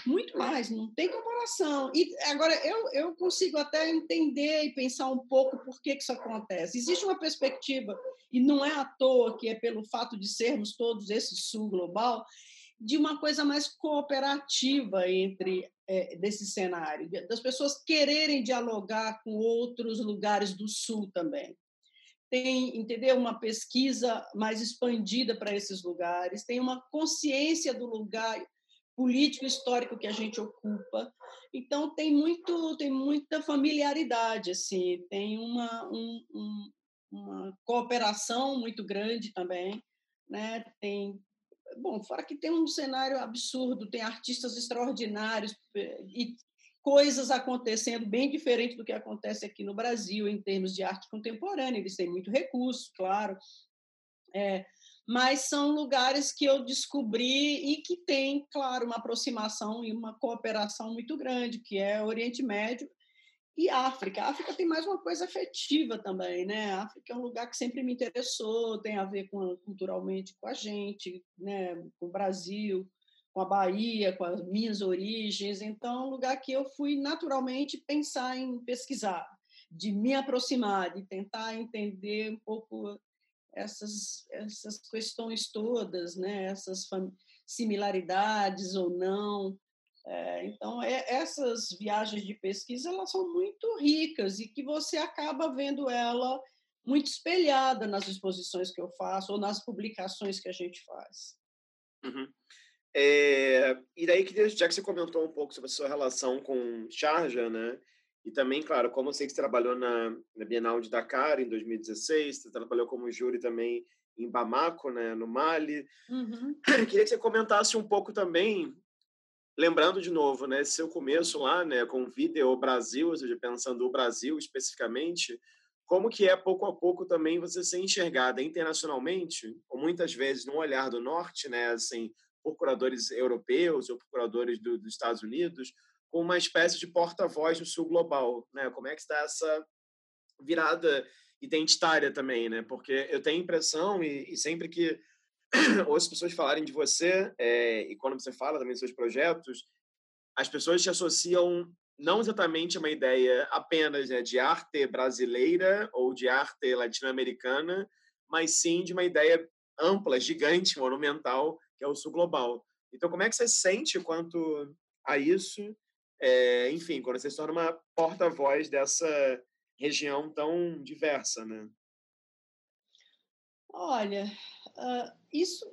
muito mais, não tem comparação. E agora eu, eu consigo até entender e pensar um pouco por que, que isso acontece. Existe uma perspectiva, e não é à toa que é pelo fato de sermos todos esse sul global, de uma coisa mais cooperativa entre é, desse cenário, das pessoas quererem dialogar com outros lugares do sul também. Tem, entendeu, uma pesquisa mais expandida para esses lugares, tem uma consciência do lugar político histórico que a gente ocupa. Então tem muito tem muita familiaridade assim, tem uma um, um, uma cooperação muito grande também, né? Tem bom, fora que tem um cenário absurdo, tem artistas extraordinários eh, e coisas acontecendo bem diferente do que acontece aqui no Brasil em termos de arte contemporânea. Eles têm muito recurso, claro. É, mas são lugares que eu descobri e que tem, claro, uma aproximação e uma cooperação muito grande, que é Oriente Médio e África. A África tem mais uma coisa afetiva também, né? A África é um lugar que sempre me interessou, tem a ver com, culturalmente com a gente, né? com o Brasil, com a Bahia, com as minhas origens. Então, é um lugar que eu fui naturalmente pensar em pesquisar, de me aproximar, de tentar entender um pouco essas, essas questões todas, né? essas similaridades ou não. É, então, é, essas viagens de pesquisa elas são muito ricas e que você acaba vendo ela muito espelhada nas exposições que eu faço ou nas publicações que a gente faz. Uhum. É, e daí, já que você comentou um pouco sobre a sua relação com Charja, né? E também, claro, como eu sei que você trabalhou na, na Bienal de Dakar em 2016, você trabalhou como júri também em Bamako, né, no Mali. Uhum. Queria que você comentasse um pouco também, lembrando de novo, né, seu começo lá, né, com Video Brasil, ou seja, pensando o Brasil especificamente, como que é pouco a pouco também você ser enxergada internacionalmente, ou muitas vezes no olhar do norte, né, assim, por curadores europeus ou por curadores do, dos Estados Unidos, com uma espécie de porta-voz no sul global, né? Como é que está essa virada identitária também, né? Porque eu tenho a impressão e, e sempre que ouço pessoas falarem de você é, e quando você fala também dos seus projetos, as pessoas te associam não exatamente a uma ideia apenas né, de arte brasileira ou de arte latino-americana, mas sim de uma ideia ampla, gigante, monumental, que é o sul global. Então, como é que você sente quanto a isso? É, enfim, quando você se torna uma porta-voz dessa região tão diversa, né? Olha, uh, isso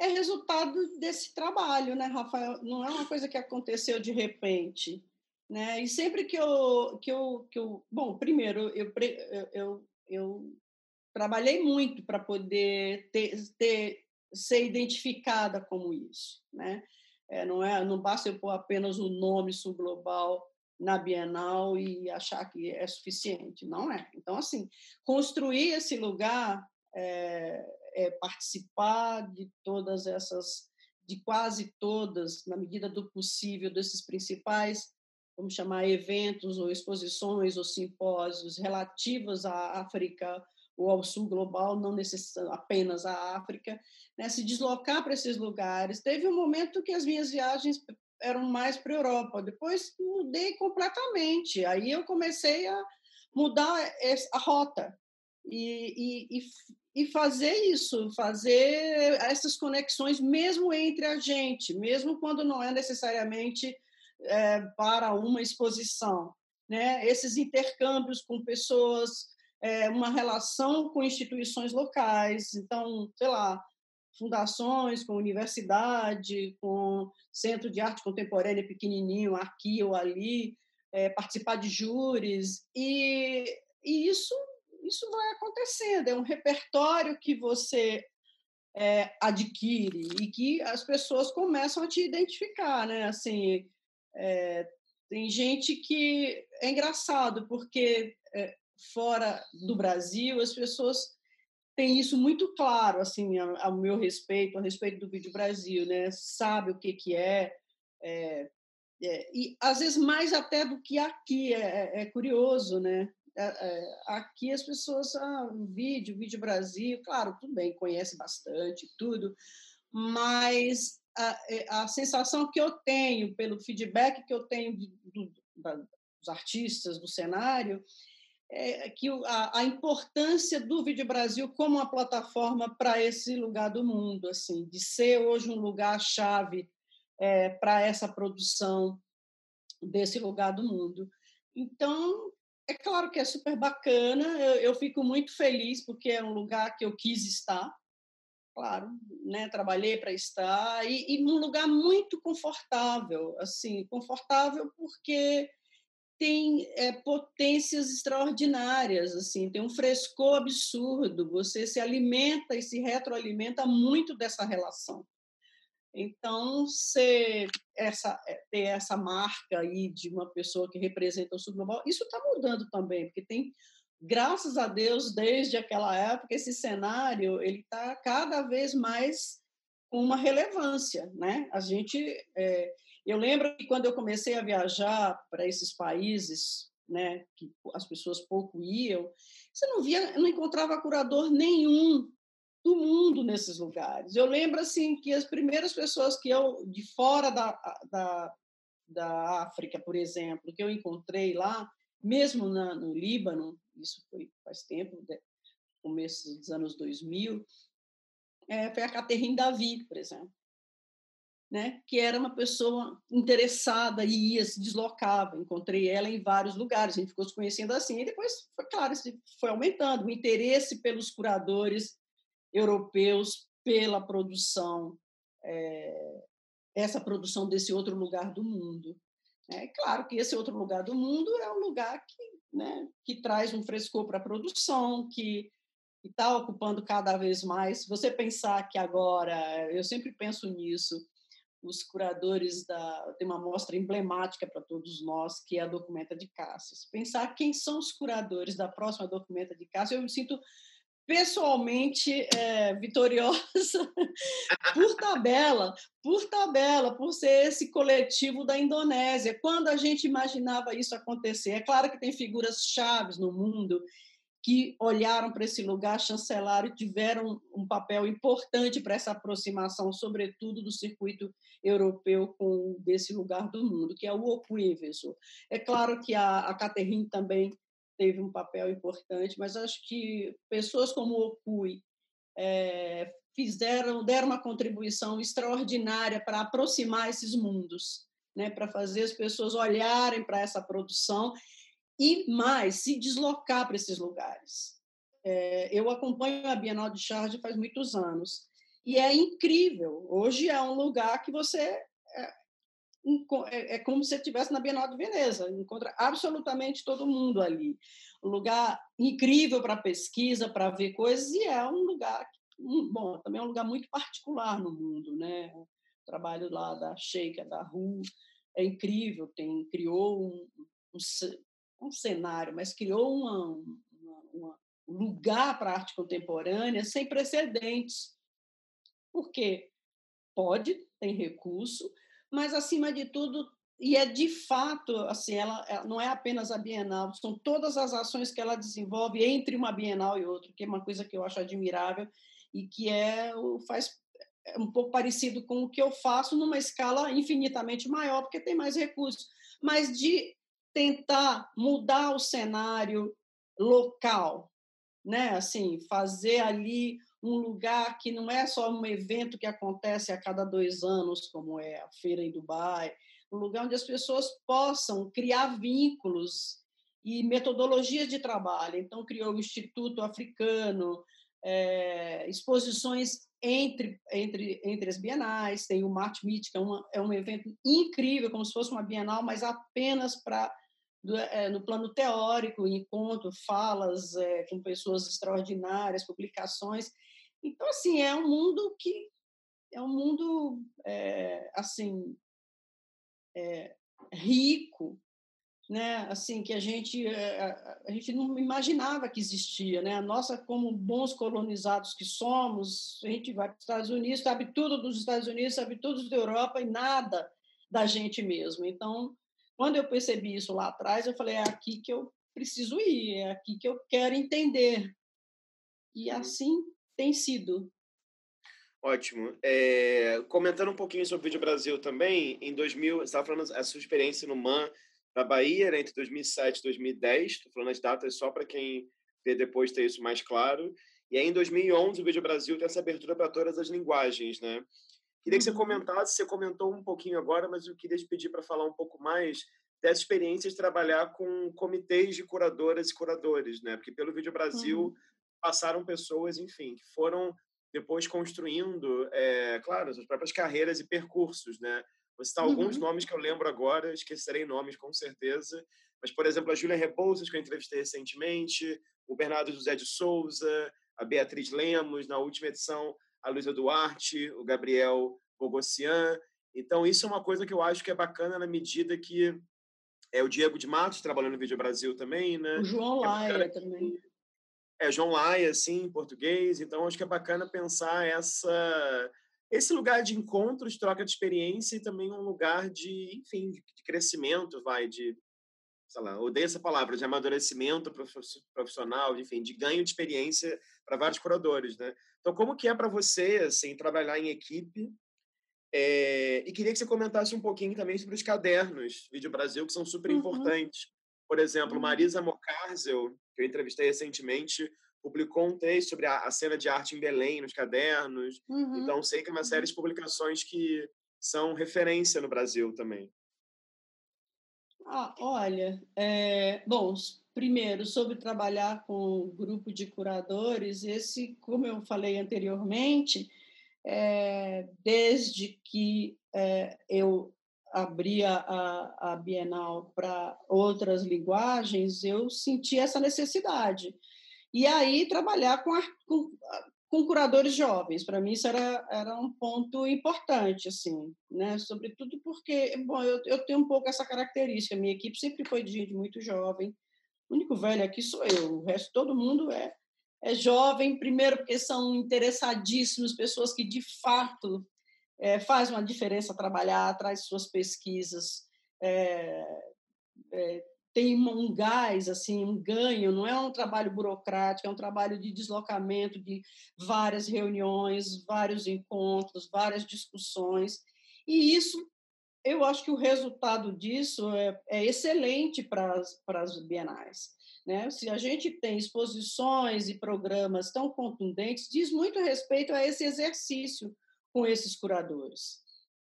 é resultado desse trabalho, né, Rafael? Não é uma coisa que aconteceu de repente, né? E sempre que eu que eu, que eu bom, primeiro eu eu, eu trabalhei muito para poder ter, ter ser identificada como isso, né? É, não é, não basta eu pôr apenas o nome sul global na Bienal e achar que é suficiente, não é? Então assim, construir esse lugar é, é participar de todas essas, de quase todas, na medida do possível, desses principais, vamos chamar eventos ou exposições ou simpósios relativos à África ou ao sul global, não apenas à África, né? se deslocar para esses lugares. Teve um momento que as minhas viagens eram mais para a Europa, depois mudei completamente. Aí eu comecei a mudar a rota e, e, e fazer isso, fazer essas conexões mesmo entre a gente, mesmo quando não é necessariamente é, para uma exposição, né? Esses intercâmbios com pessoas, é, uma relação com instituições locais, então, sei lá, fundações, com universidade, com centro de arte contemporânea pequenininho aqui ou ali, é, participar de júris. E, e isso isso vai acontecendo, é um repertório que você é, adquire e que as pessoas começam a te identificar, né? Assim, é, tem gente que é engraçado porque é, fora do Brasil as pessoas têm isso muito claro, assim, ao, meu respeito, a respeito do Vídeo Brasil, né? Sabe o que que é, é, é e às vezes mais até do que aqui é, é, é curioso, né? É, é, aqui as pessoas, ah, vídeo, vídeo Brasil, claro, tudo bem, conhece bastante, tudo, mas a, a sensação que eu tenho, pelo feedback que eu tenho do, da, dos artistas, do cenário, é que a, a, importância do Vídeo Brasil como uma plataforma para esse lugar do mundo, assim, de ser hoje um lugar chave é, para essa produção desse lugar do mundo. Então, é claro que é super bacana, eu, eu, fico muito feliz porque é um lugar que eu quis estar, claro, né? Trabalhei para estar e, e num lugar muito confortável, assim, confortável porque tem é, potências extraordinárias, assim, tem um frescor absurdo. Você se alimenta e se retroalimenta muito dessa relação. Então, ser essa, eh, ter essa marca aí de uma pessoa que representa o global, isso está mudando também, porque tem, graças a Deus, desde aquela época, esse cenário ele está cada vez mais com uma relevância, né? A gente, é, eu lembro que quando eu comecei a viajar para esses países, né, que as pessoas pouco iam, você não via, não encontrava curador nenhum do mundo nesses lugares. Eu lembro assim que as primeiras pessoas que eu de fora da, da, da África, por exemplo, que eu encontrei lá, mesmo na, no Líbano, isso foi faz tempo, começo dos anos 2000, é, foi a Catherine Davi, por exemplo. Né, que era uma pessoa interessada e ia, se deslocava. Encontrei ela em vários lugares, a gente ficou se conhecendo assim. E depois, foi claro, foi aumentando o interesse pelos curadores europeus pela produção, é, essa produção desse outro lugar do mundo. É claro que esse outro lugar do mundo é um lugar que, né, que traz um frescor para a produção, que está ocupando cada vez mais. Se você pensar que agora, eu sempre penso nisso, os curadores da tem uma mostra emblemática para todos nós que é a Documenta de Cássias. Pensar quem são os curadores da próxima Documenta de Cássias, eu me sinto pessoalmente é, vitoriosa por tabela, por tabela, por ser esse coletivo da Indonésia. Quando a gente imaginava isso acontecer, é claro que tem figuras chaves no mundo que olharam para esse lugar, chancelaram e tiveram um papel importante para essa aproximação, sobretudo do circuito europeu com desse lugar do mundo, que é o Okuiveso. É claro que a, a Catherine também teve um papel importante, mas acho que pessoas como o Okui é, fizeram, deram uma contribuição extraordinária para aproximar esses mundos, né, para fazer as pessoas olharem para essa produção e mais se deslocar para esses lugares. É, eu acompanho a Bienal de Charge faz muitos anos e é incrível. Hoje é um lugar que você é, é, é como se estivesse na Bienal de Veneza, encontra absolutamente todo mundo ali. Um lugar incrível para pesquisa, para ver coisas e é um lugar bom, também é um lugar muito particular no mundo, né? O trabalho lá da Sheikha, da Ru, é incrível, tem criou um, um um cenário, mas criou uma, uma, uma, um lugar para a arte contemporânea sem precedentes. Porque pode, tem recurso, mas, acima de tudo, e é de fato, assim, ela, ela, não é apenas a Bienal, são todas as ações que ela desenvolve entre uma Bienal e outra, que é uma coisa que eu acho admirável e que é faz é um pouco parecido com o que eu faço numa escala infinitamente maior, porque tem mais recursos, mas de tentar mudar o cenário local, né? Assim, fazer ali um lugar que não é só um evento que acontece a cada dois anos, como é a feira em Dubai, um lugar onde as pessoas possam criar vínculos e metodologias de trabalho. Então, criou o Instituto Africano, é, exposições entre, entre, entre as bienais, tem o Mart Meet, que é, uma, é um evento incrível, como se fosse uma bienal, mas apenas para é, no plano teórico, encontro, falas é, com pessoas extraordinárias, publicações. Então, assim, é um mundo que é um mundo assim rico, né? Assim que a gente a, a, gente não imaginava que existia, né? A nossa como bons colonizados que somos, a gente vai para os Estados Unidos, sabe tudo dos Estados Unidos, sabe tudo da Europa e nada da gente mesmo. Então quando eu percebi isso lá atrás, eu falei: é aqui que eu preciso ir, é aqui que eu quero entender. E assim tem sido. Ótimo. É, comentando um pouquinho sobre o Vídeo Brasil também, em 2000, você estava falando a sua experiência no MAN da Bahia, né, entre 2007 e 2010, estou falando as datas só para quem vê depois ter isso mais claro. E aí, em 2011, o Vídeo Brasil tem essa abertura para todas as linguagens, né? Queria que você uhum. comentasse, você comentou um pouquinho agora, mas eu queria te pedir para falar um pouco mais dessa experiência de trabalhar com comitês de curadoras e curadores, né? Porque pelo Vídeo Brasil uhum. passaram pessoas, enfim, que foram depois construindo, é, claro, suas próprias carreiras e percursos, né? Vou citar uhum. alguns nomes que eu lembro agora, esquecerei nomes com certeza, mas, por exemplo, a Júlia Rebouças, que eu entrevistei recentemente, o Bernardo José de Souza, a Beatriz Lemos, na última edição, a Luísa Duarte, o Gabriel Bogossian. Então, isso é uma coisa que eu acho que é bacana na medida que é o Diego de Matos trabalhando no Vídeo Brasil também, né? O João é Laia também. É, João Laia, sim, em português. Então, acho que é bacana pensar essa esse lugar de encontros, troca de experiência e também um lugar de, enfim, de crescimento, vai, de, sei lá, odeio essa palavra, de amadurecimento profissional, enfim, de ganho de experiência para vários curadores, né? Então, como que é para você, assim, trabalhar em equipe? É, e queria que você comentasse um pouquinho também sobre os cadernos Vídeo Brasil, que são super uhum. importantes. Por exemplo, uhum. Marisa Mocarzel, que eu entrevistei recentemente, publicou um texto sobre a, a, cena de arte em Belém nos cadernos. Uhum. Então, sei que é uma série de uhum. publicações que são referência no Brasil também. Ah, olha, é, bom, primeiro, sobre trabalhar com um grupo de curadores, esse, como eu falei anteriormente, é, desde que é, eu abri a, a Bienal para outras linguagens, eu senti essa necessidade. E aí trabalhar com, com com curadores jovens. Para mim isso era, era um ponto importante, assim, né? Sobretudo porque, bom, eu, eu tenho um pouco essa característica. Minha equipe sempre foi de gente muito jovem. O único velho aqui sou eu. O resto todo mundo é é jovem, primeiro porque são interessadíssimos, pessoas que de fato é, faz uma diferença trabalhar, traz suas pesquisas, é, é, tem um gás, assim, um ganho, não é um trabalho burocrático, é um trabalho de deslocamento, de várias reuniões, vários encontros, várias discussões, e isso, eu acho que o resultado disso é, é excelente para as bienais. Né? Se a gente tem exposições e programas tão contundentes, diz muito respeito a esse exercício com esses curadores.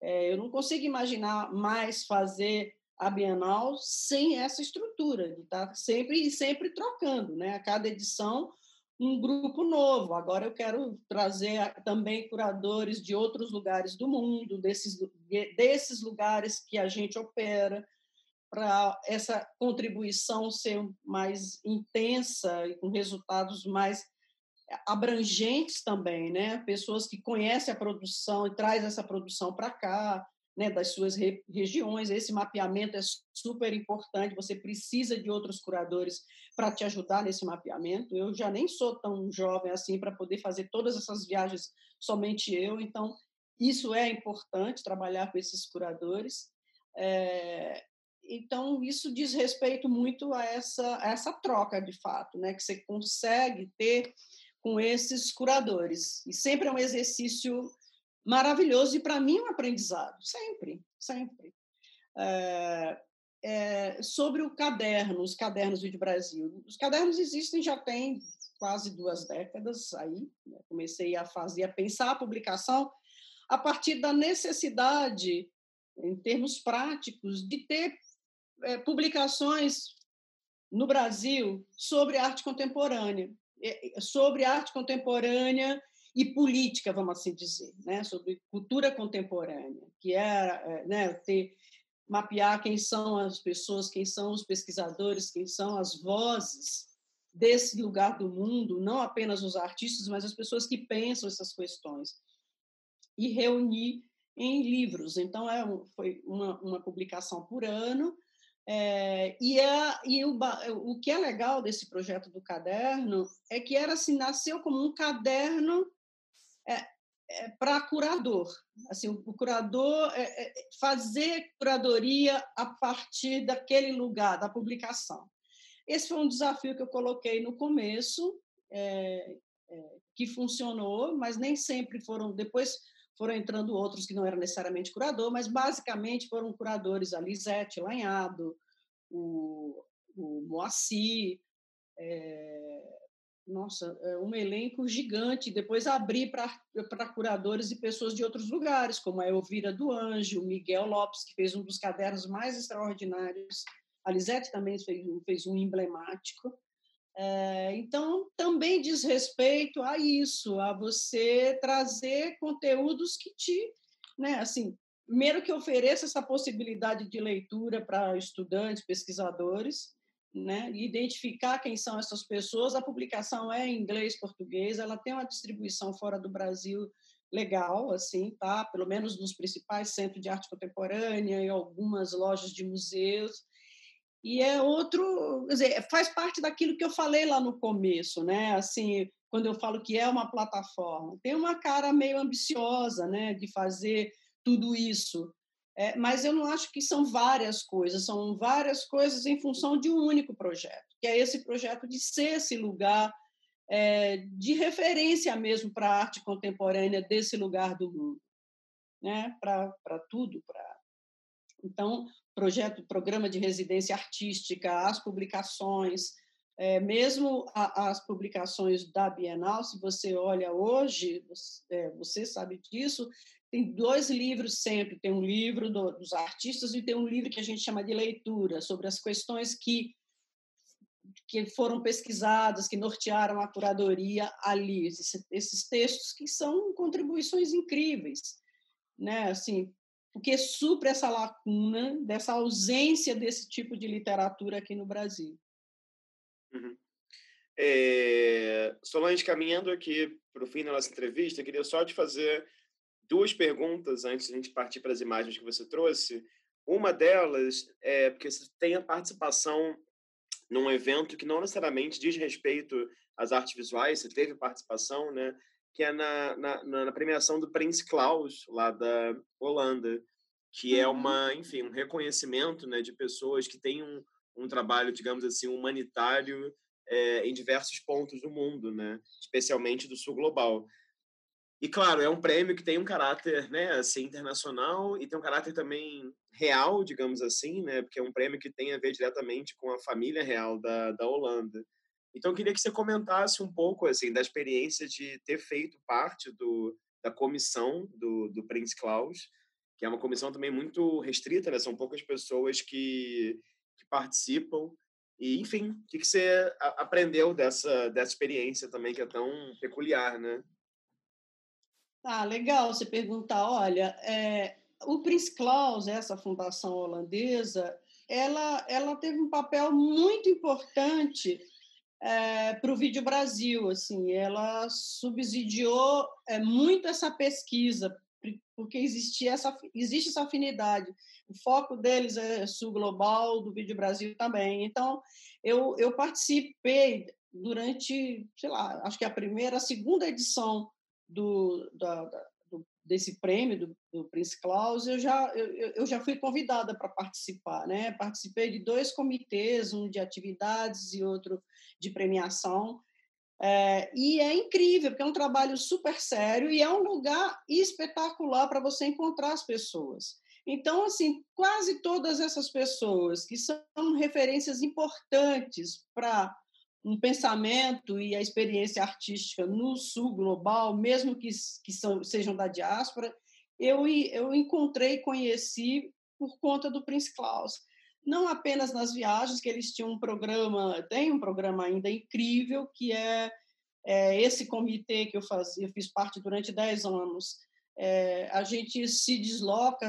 É, eu não consigo imaginar mais fazer a Bienal sem essa estrutura, de estar sempre e sempre trocando, né? A cada edição um grupo novo. Agora eu quero trazer também curadores de outros lugares do mundo, desses, desses lugares que a gente opera, para essa contribuição ser mais intensa e com resultados mais abrangentes também, né? Pessoas que conhecem a produção e traz essa produção para cá, né, das suas re regiões. Esse mapeamento é super importante. Você precisa de outros curadores para te ajudar nesse mapeamento. Eu já nem sou tão jovem assim para poder fazer todas essas viagens somente eu. Então, isso é importante trabalhar com esses curadores. É, então, isso diz respeito muito a essa, a essa troca, de fato, né, que você consegue ter com esses curadores. E sempre é um exercício maravilhoso e, para mim, um aprendizado, sempre, sempre. É, é, sobre o caderno, os cadernos do Brasil. Os cadernos existem já tem quase duas décadas aí. Né? Comecei a fazer, a pensar a publicação a partir da necessidade, em termos práticos, de ter é, publicações no Brasil sobre arte contemporânea, sobre arte contemporânea e política, vamos assim dizer, né? sobre cultura contemporânea, que era é, né, ter mapear quem são as pessoas, quem são os pesquisadores, quem são as vozes desse lugar do mundo, não apenas os artistas, mas as pessoas que pensam essas questões, e reunir em livros. Então, é, foi uma, uma publicação por ano, é, e, a, e o, o que é legal desse projeto do caderno é que era assim, nasceu como um caderno é, é, para curador. Assim, o, curador é, é, fazer curadoria a partir daquele lugar, da publicação. Esse foi um desafio que eu coloquei no começo, é, que funcionou, mas nem sempre foram. Depois foram entrando outros que não eram necessariamente curador, mas basicamente foram curadores a Lisete Lanhado, o, o Moacir, é, nossa, é um elenco gigante. Depois abri para curadores e pessoas de outros lugares, como a Elvira do Anjo, Miguel Lopes, que fez um dos cadernos mais extraordinários. A Lisete também fez, fez um emblemático. É, então, também diz respeito a isso, a você trazer conteúdos que te, né, assim, primeiro que ofereça essa possibilidade de leitura para estudantes, pesquisadores, né, e identificar quem são essas pessoas. A publicação é em inglês, português, ela tem uma distribuição fora do Brasil legal, assim, tá? Pelo menos nos principais centros de arte contemporânea e algumas lojas de museus. E é outro, quer dizer, faz parte daquilo que eu falei lá no começo, né? Assim, quando eu falo que é uma plataforma, tem uma cara meio ambiciosa, né, de fazer tudo isso. É, mas eu não acho que são várias coisas, são várias coisas em função de um único projeto, que é esse projeto de ser esse lugar é, de referência mesmo para a arte contemporânea desse lugar do mundo, né? para tudo. Pra... Então, projeto, programa de residência artística, as publicações, é, mesmo a, as publicações da Bienal, se você olha hoje, você, é, você sabe disso, tem dois livros sempre, tem um livro do, dos artistas e tem um livro que a gente chama de leitura, sobre as questões que que foram pesquisadas, que nortearam a curadoria ali, esses, esses textos que são contribuições incríveis, né? Assim, porque supre essa lacuna dessa ausência desse tipo de literatura aqui no Brasil. Uhum. É... Solange, caminhando aqui para o fim da nossa entrevista, queria só te fazer duas perguntas antes de a gente partir para as imagens que você trouxe. Uma delas é porque você tem a participação num evento que não necessariamente diz respeito às artes visuais, você teve participação, né? Que é na, na, na premiação do Prince Klaus, lá da Holanda, que é uhum. uma, enfim, um reconhecimento né, de pessoas que têm um, um trabalho, digamos assim, humanitário é, em diversos pontos do mundo, né? Especialmente do sul global. E claro, é um prêmio que tem um caráter, né, assim, internacional e tem um caráter também real, digamos assim, né, porque é um prêmio que tem a ver diretamente com a família real da, da Holanda. Então, eu queria que você comentasse um pouco, assim, da experiência de ter feito parte do, da comissão do, do Prince Klaus, que é uma comissão também muito restrita, né, são poucas pessoas que, que participam. E, enfim, o que, que você aprendeu dessa, dessa experiência também, que é tão peculiar, né? Ah, legal você perguntar. Olha, é, o Prince Klaus, essa fundação holandesa, ela, ela teve um papel muito importante é, para o Vídeo Brasil. Assim, ela subsidiou é, muito essa pesquisa, porque existia essa, existe essa afinidade. O foco deles é sul global, do Vídeo Brasil também. Então, eu, eu participei durante, sei lá, acho que a primeira, a segunda edição do, da, do, desse prêmio do, do Prince Claus, eu já, eu, eu já fui convidada para participar. Né? Participei de dois comitês, um de atividades e outro de premiação. É, e é incrível, porque é um trabalho super sério e é um lugar espetacular para você encontrar as pessoas. Então, assim, quase todas essas pessoas que são referências importantes para um pensamento e a experiência artística no sul global, mesmo que, que são, sejam da diáspora, eu, eu encontrei conheci por conta do Prince Klaus. Não apenas nas viagens, que eles tinham um programa, tem um programa ainda incrível, que é, é esse comitê que eu fazia, eu fiz parte durante 10 anos. É, a gente se desloca,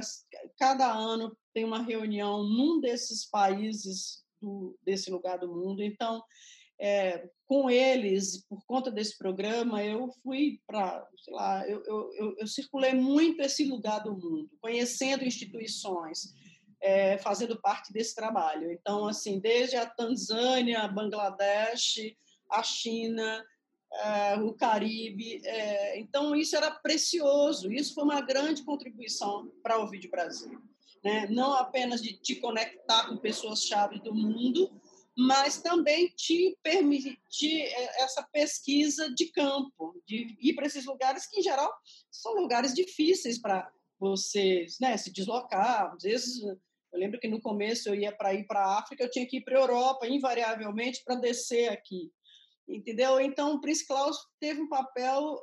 cada ano tem uma reunião num desses países do, desse lugar do mundo. Então, é, com eles, por conta desse programa, eu fui para, sei lá, eu, eu, eu, circulei muito esse lugar do mundo, conhecendo instituições, é, fazendo parte desse trabalho. Então, assim, desde a Tanzânia, Bangladesh, a China, é, o Caribe. Então, isso era precioso, isso foi uma grande contribuição para o Vídeo Brasil. Né? Não apenas de te conectar com pessoas-chave do mundo, mas também te permitir é, essa pesquisa de campo, de ir para esses lugares que, em geral, são lugares difíceis para você né, se deslocar. Às vezes, eu lembro que no começo eu ia para ir para a África, eu tinha que ir para a Europa, invariavelmente, para descer aqui. Entendeu? Então, o Prince Klaus teve um papel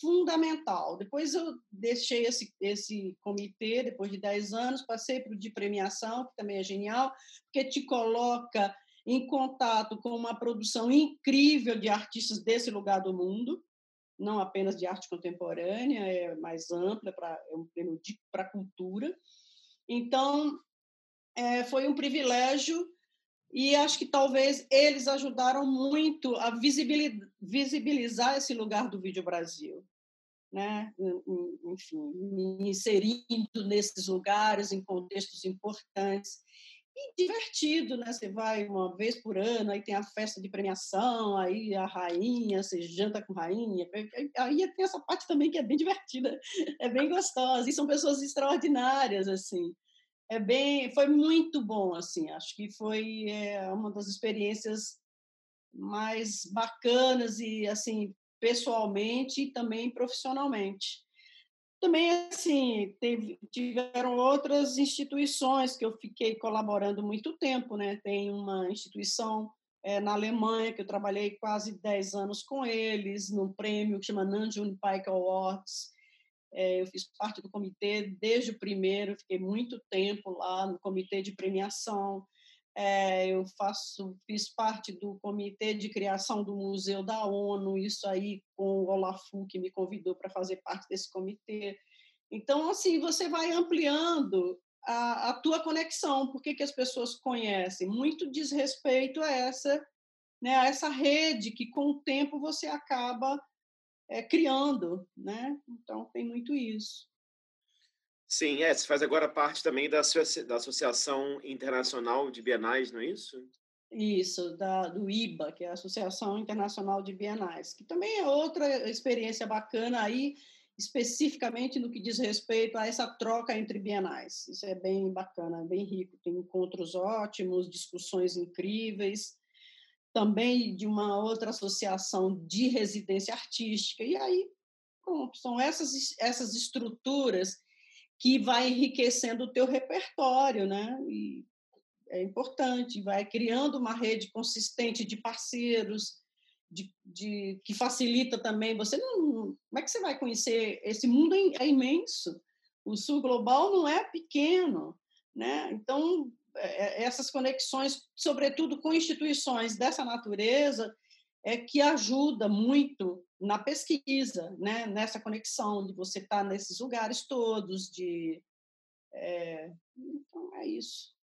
fundamental. Depois eu deixei esse, esse comitê, depois de 10 anos, passei para o de premiação, que também é genial, porque te coloca em contato com uma produção incrível de artistas desse lugar do mundo, não apenas de arte contemporânea, é mais ampla, pra, é um prêmio para a cultura. Então, é, foi um privilégio e acho que talvez eles ajudaram muito a visibilizar esse lugar do Vídeo Brasil. Né? Enfim, me inserindo nesses lugares, em contextos importantes e divertido, né? Você vai uma vez por ano, aí tem a festa de premiação, aí a rainha, você janta com rainha. Aí tem essa parte também que é bem divertida, é bem gostosa. E são pessoas extraordinárias, assim. É bem, foi muito bom, assim. Acho que foi é, uma das experiências mais bacanas e assim pessoalmente e também profissionalmente. Também, assim, teve, tiveram outras instituições que eu fiquei colaborando muito tempo, né? Tem uma instituição é, na Alemanha, que eu trabalhei quase 10 anos com eles, num prêmio que chama Nanjun Pike Awards. É, eu fiz parte do comitê desde o primeiro, fiquei muito tempo lá no comitê de premiação. É, eu faço, fiz parte do comitê de criação do Museu da ONU, isso aí com o Olafu, que me convidou para fazer parte desse comitê. Então, assim, você vai ampliando a, a tua conexão. Por que, que as pessoas conhecem? Muito diz respeito a essa né, a essa rede que com o tempo você acaba é, criando, né? Então tem muito isso. Sim, é, você faz agora parte também da, da Associação Internacional de Bienais, não é isso? Isso, da, do IBA, que é a Associação Internacional de Bienais, que também é outra experiência bacana aí, especificamente no que diz respeito a essa troca entre bienais. Isso é bem bacana, bem rico, tem encontros ótimos, discussões incríveis, também de uma outra associação de residência artística, e aí pronto, são essas, essas estruturas que vai enriquecendo o teu repertório, né? E é importante, vai criando uma rede consistente de parceiros, de, de, que facilita também. Você não, como é que você vai conhecer esse mundo é, é imenso? O Sul global não é pequeno, né? Então é, é, essas conexões, sobretudo com instituições dessa natureza, é que ajuda muito na pesquisa, né? nessa conexão de você estar nesses lugares todos, de é... então é isso.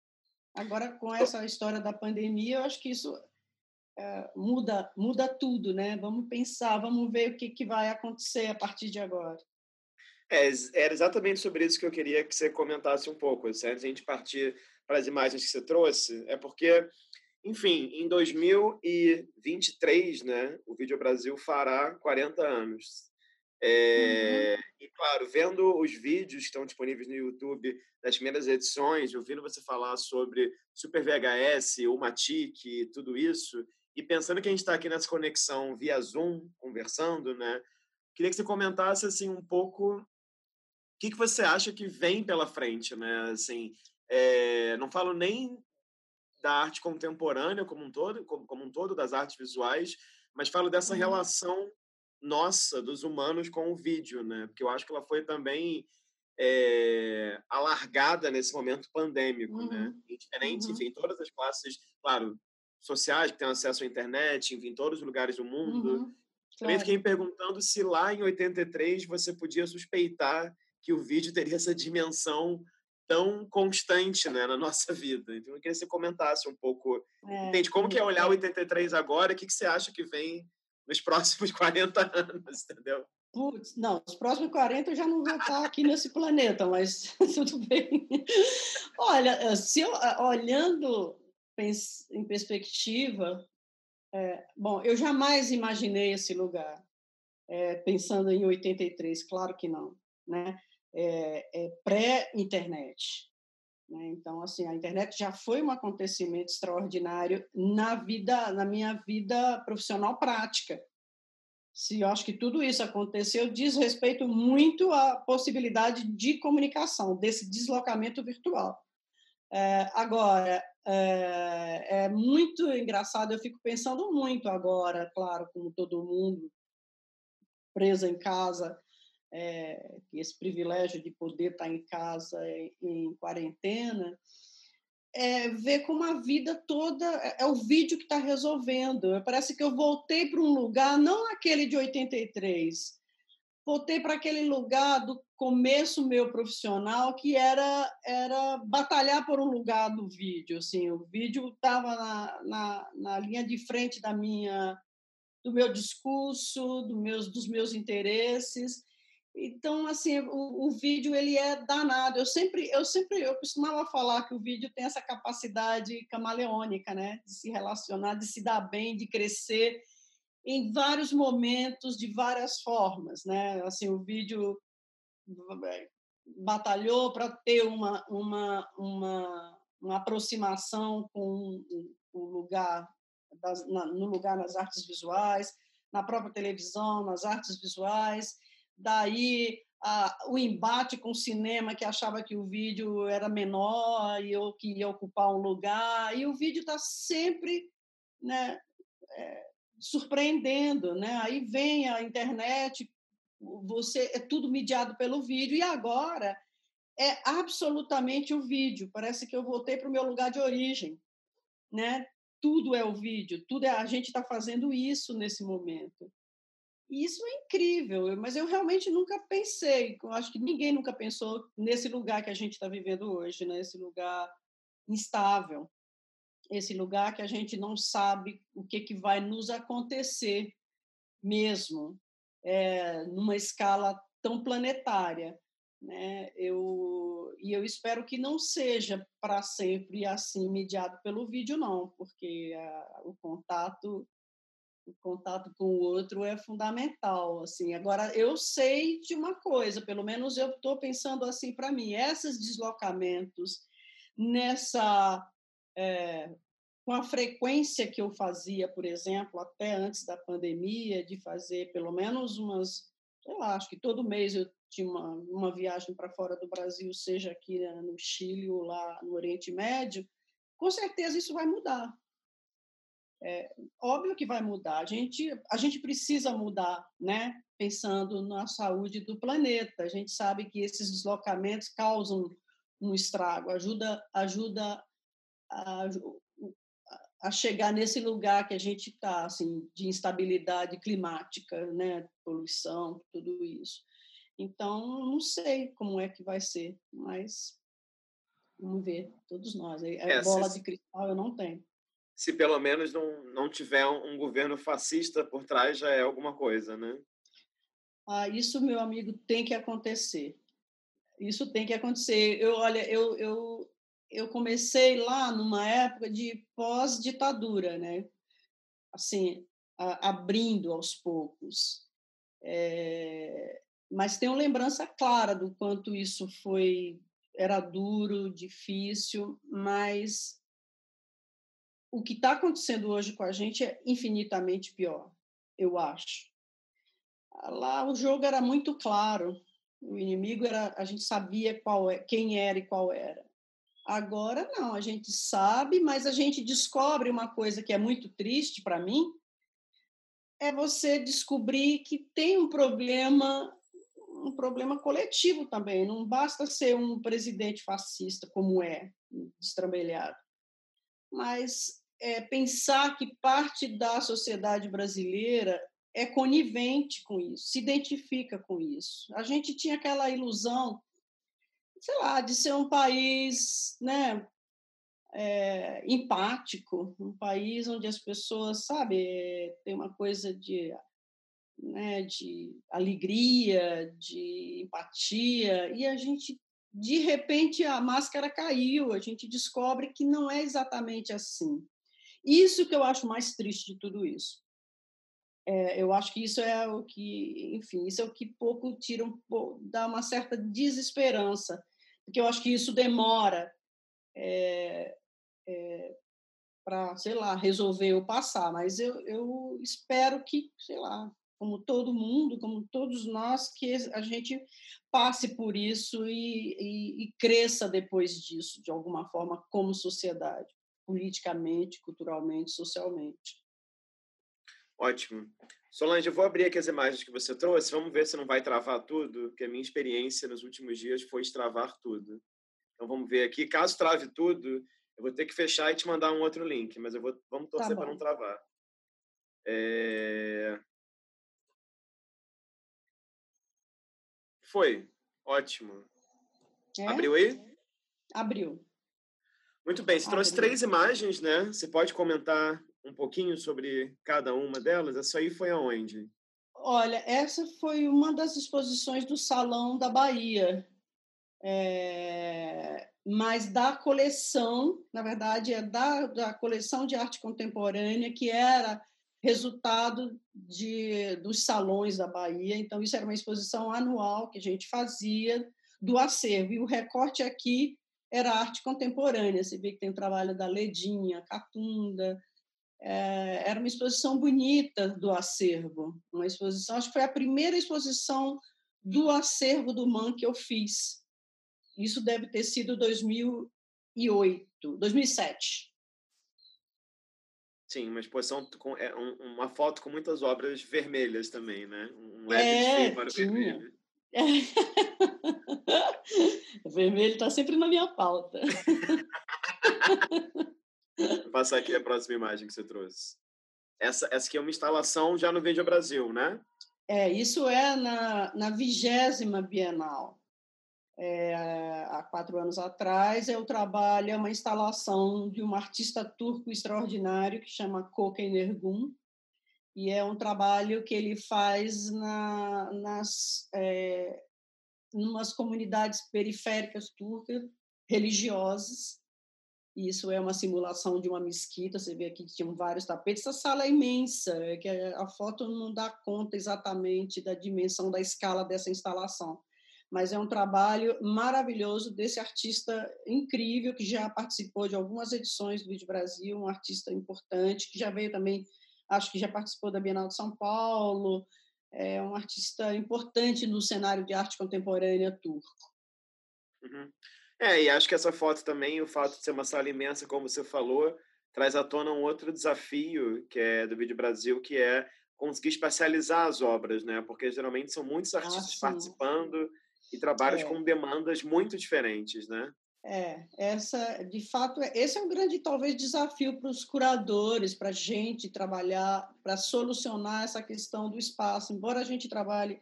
Agora com essa história da pandemia, eu acho que isso é, muda muda tudo, né? Vamos pensar, vamos ver o que, que vai acontecer a partir de agora. É, era exatamente sobre isso que eu queria que você comentasse um pouco, antes de a gente partir para as imagens que você trouxe, é porque, enfim, em 2023, né, o Vídeo Brasil fará 40 anos. É, uhum. E, claro, vendo os vídeos que estão disponíveis no YouTube das primeiras edições, ouvindo você falar sobre Super VHS, o Matic e tudo isso, e pensando que a gente está aqui nessa conexão via Zoom, conversando, né? Queria que você comentasse assim um pouco o que, que você acha que vem pela frente, né? Assim, é, não falo nem da arte contemporânea como um todo, como, como um todo das artes visuais, mas falo dessa uhum. relação nossa dos humanos com o vídeo, né? Porque eu acho que ela foi também é, alargada nesse momento pandêmico, né? uhum. né? Diferente, uhum. enfim, em todas as classes, claro, sociais que têm acesso à internet, enfim, em todos os lugares do mundo. Uhum. Também fiquei me perguntando se lá em 83 você podia suspeitar que o vídeo teria essa dimensão tão constante né, na nossa vida. Então, eu queria que você comentasse um pouco. É, entende como que é olhar o 83 agora? O que, que você acha que vem nos próximos 40 anos, entendeu? Putz, não, os próximos 40 eu já não vou estar aqui nesse planeta, mas tudo bem. Olha, eh, se eu, eh, olhando em perspectiva, é, bom, eu jamais imaginei esse lugar, é, pensando em 83, claro que não, né? É, é pré-internet. Né? Então, assim, a internet já foi um acontecimento extraordinário na vida, na minha vida profissional prática. Se eu acho que tudo isso aconteceu, diz respeito muito à possibilidade de comunicação, desse deslocamento virtual. É, agora, é, é, muito engraçado, eu fico pensando muito agora, claro, como todo mundo, presa em casa, é, esse privilégio de poder estar em casa em, em quarentena, é, ver como a vida toda é, é o vídeo que está resolvendo. Parece que eu voltei para um lugar, não aquele de 83, voltei para aquele lugar do começo meu profissional, que era era batalhar por um lugar do vídeo. Assim, o vídeo estava na, na, na linha de frente da minha do meu discurso, do meus, dos meus interesses. Então, assim, o, o, vídeo ele é danado. Eu sempre, eu sempre, eu costumava falar que o vídeo tem essa capacidade camaleônica, né, de se relacionar, de se dar bem, de crescer em vários momentos, de várias formas, né? Assim, o vídeo batalhou para ter uma, uma, uma, uma aproximação com o lugar das, na, no lugar nas artes visuais, na própria televisão, nas artes visuais daí a, o embate com o cinema que achava que o vídeo era menor e eu que ia ocupar um lugar e o vídeo está sempre né, é, surpreendendo né. Aí vem a internet você é tudo mediado pelo vídeo e agora é absolutamente o vídeo. Parece que eu voltei para o meu lugar de origem né. Tudo é o vídeo tudo é a gente está fazendo isso nesse momento e isso é incrível, mas eu realmente nunca pensei, eu acho que ninguém nunca pensou nesse lugar que a gente está vivendo hoje, né? lugar instável. esse lugar que a gente não sabe o que, que vai nos acontecer mesmo, é, numa escala tão planetária. Né? Eu, e eu espero que não seja para sempre assim, mediado pelo vídeo, não, porque a, o contato o contato com o outro é fundamental assim. Agora eu sei de uma coisa pelo menos eu estou pensando assim para mim esses deslocamentos nessa é, com a frequência que eu fazia por exemplo até antes da pandemia de fazer pelo menos umas sei lá acho que todo mês eu tinha uma, uma viagem para fora do Brasil seja aqui né, no Chile ou lá no Oriente Médio com certeza isso vai mudar é, óbvio que vai mudar. A gente, a gente precisa mudar, né? Pensando na saúde do planeta. A gente sabe que esses deslocamentos causam um estrago, ajuda, ajuda a, a chegar nesse lugar que a gente está, assim, de instabilidade climática, né? Poluição, tudo isso. Então, não sei como é que vai ser, mas vamos ver, todos nós. A é, bola de cristal eu não tenho se pelo menos não, não tiver um governo fascista por trás, já é alguma coisa, né? Ah, isso, meu amigo, tem que acontecer. Isso tem que acontecer. Eu, olha, eu, eu, eu comecei lá numa época de pós-ditadura, né? Assim, a, abrindo aos poucos. É, mas tenho lembrança clara do quanto isso foi era duro, difícil, mas o que está acontecendo hoje com a gente é infinitamente pior, eu acho. Lá o jogo era muito claro, o inimigo era, a gente sabia qual é, quem era e qual era. Agora não, a gente sabe, mas a gente descobre uma coisa que é muito triste para mim, é você descobrir que tem um problema, um problema coletivo também. Não basta ser um presidente fascista como é, destrambelhado, mas é, pensar que parte da sociedade brasileira é conivente com isso, se identifica com isso. A gente tinha aquela ilusão, sei lá, de ser um país, né, é, empático, um país onde as pessoas, sabe, tem uma coisa de, né, de alegria, de empatia, e a gente, de repente, a máscara caiu, a gente descobre que não é exatamente assim. Isso que eu acho mais triste de tudo isso. É, eu acho que isso é o que, enfim, isso é o que pouco tira, um, dá uma certa desesperança, porque eu acho que isso demora é, é, para, sei lá, resolver ou passar, mas eu, eu espero que, sei lá, como todo mundo, como todos nós, que a gente passe por isso e, e, e cresça depois disso, de alguma forma, como sociedade politicamente, culturalmente, socialmente. Ótimo. Solange, eu vou abrir aqui as imagens que você trouxe. Vamos ver se não vai travar tudo, porque a minha experiência nos últimos dias foi travar tudo. Então vamos ver aqui. Caso trave tudo, eu vou ter que fechar e te mandar um outro link, mas eu vou, vamos tá torcer tá para não travar. É... Foi. Ótimo. É? Abriu aí? Abriu. Muito bem, você trouxe três imagens, né? Você pode comentar um pouquinho sobre cada uma delas? Essa aí foi aonde? Olha, essa foi uma das exposições do Salão da Bahia, é... mas da coleção, na verdade, é da, da coleção de arte contemporânea, que era resultado de, dos salões da Bahia. Então, isso era uma exposição anual que a gente fazia do acervo. E o recorte aqui era arte contemporânea. Você vê que tem o trabalho da Ledinha, Catunda. É, era uma exposição bonita do acervo. Uma exposição, acho que foi a primeira exposição do acervo do MAN que eu fiz. Isso deve ter sido 2008, 2007. Sim, uma exposição com é, uma foto com muitas obras vermelhas também, né? Um leve é, para vermelho. Vermelho está sempre na minha pauta. Vou passar aqui a próxima imagem que você trouxe. Essa, essa aqui é uma instalação já no Vídeo Brasil, né? É, isso é na, na vigésima Bienal. É, há quatro anos atrás, eu trabalho é uma instalação de um artista turco extraordinário que chama Koken Ergun, e é um trabalho que ele faz na, nas é, umas comunidades periféricas turcas religiosas. Isso é uma simulação de uma mesquita. Você vê aqui que tinham vários tapetes. Essa sala é imensa, é que a foto não dá conta exatamente da dimensão da escala dessa instalação. Mas é um trabalho maravilhoso desse artista incrível que já participou de algumas edições do Vídeo Brasil, um artista importante que já veio também acho que já participou da Bienal de São Paulo, é um artista importante no cenário de arte contemporânea turco. Uhum. É, e acho que essa foto também, o fato de ser uma sala imensa, como você falou, traz à tona um outro desafio que é do Vídeo Brasil, que é conseguir espacializar as obras, né? Porque geralmente são muitos ah, artistas ah, participando e trabalhos é. com demandas muito diferentes, né? É, essa, de fato, é, esse é um grande, talvez, desafio para os curadores, para a gente trabalhar, para solucionar essa questão do espaço. Embora a gente trabalhe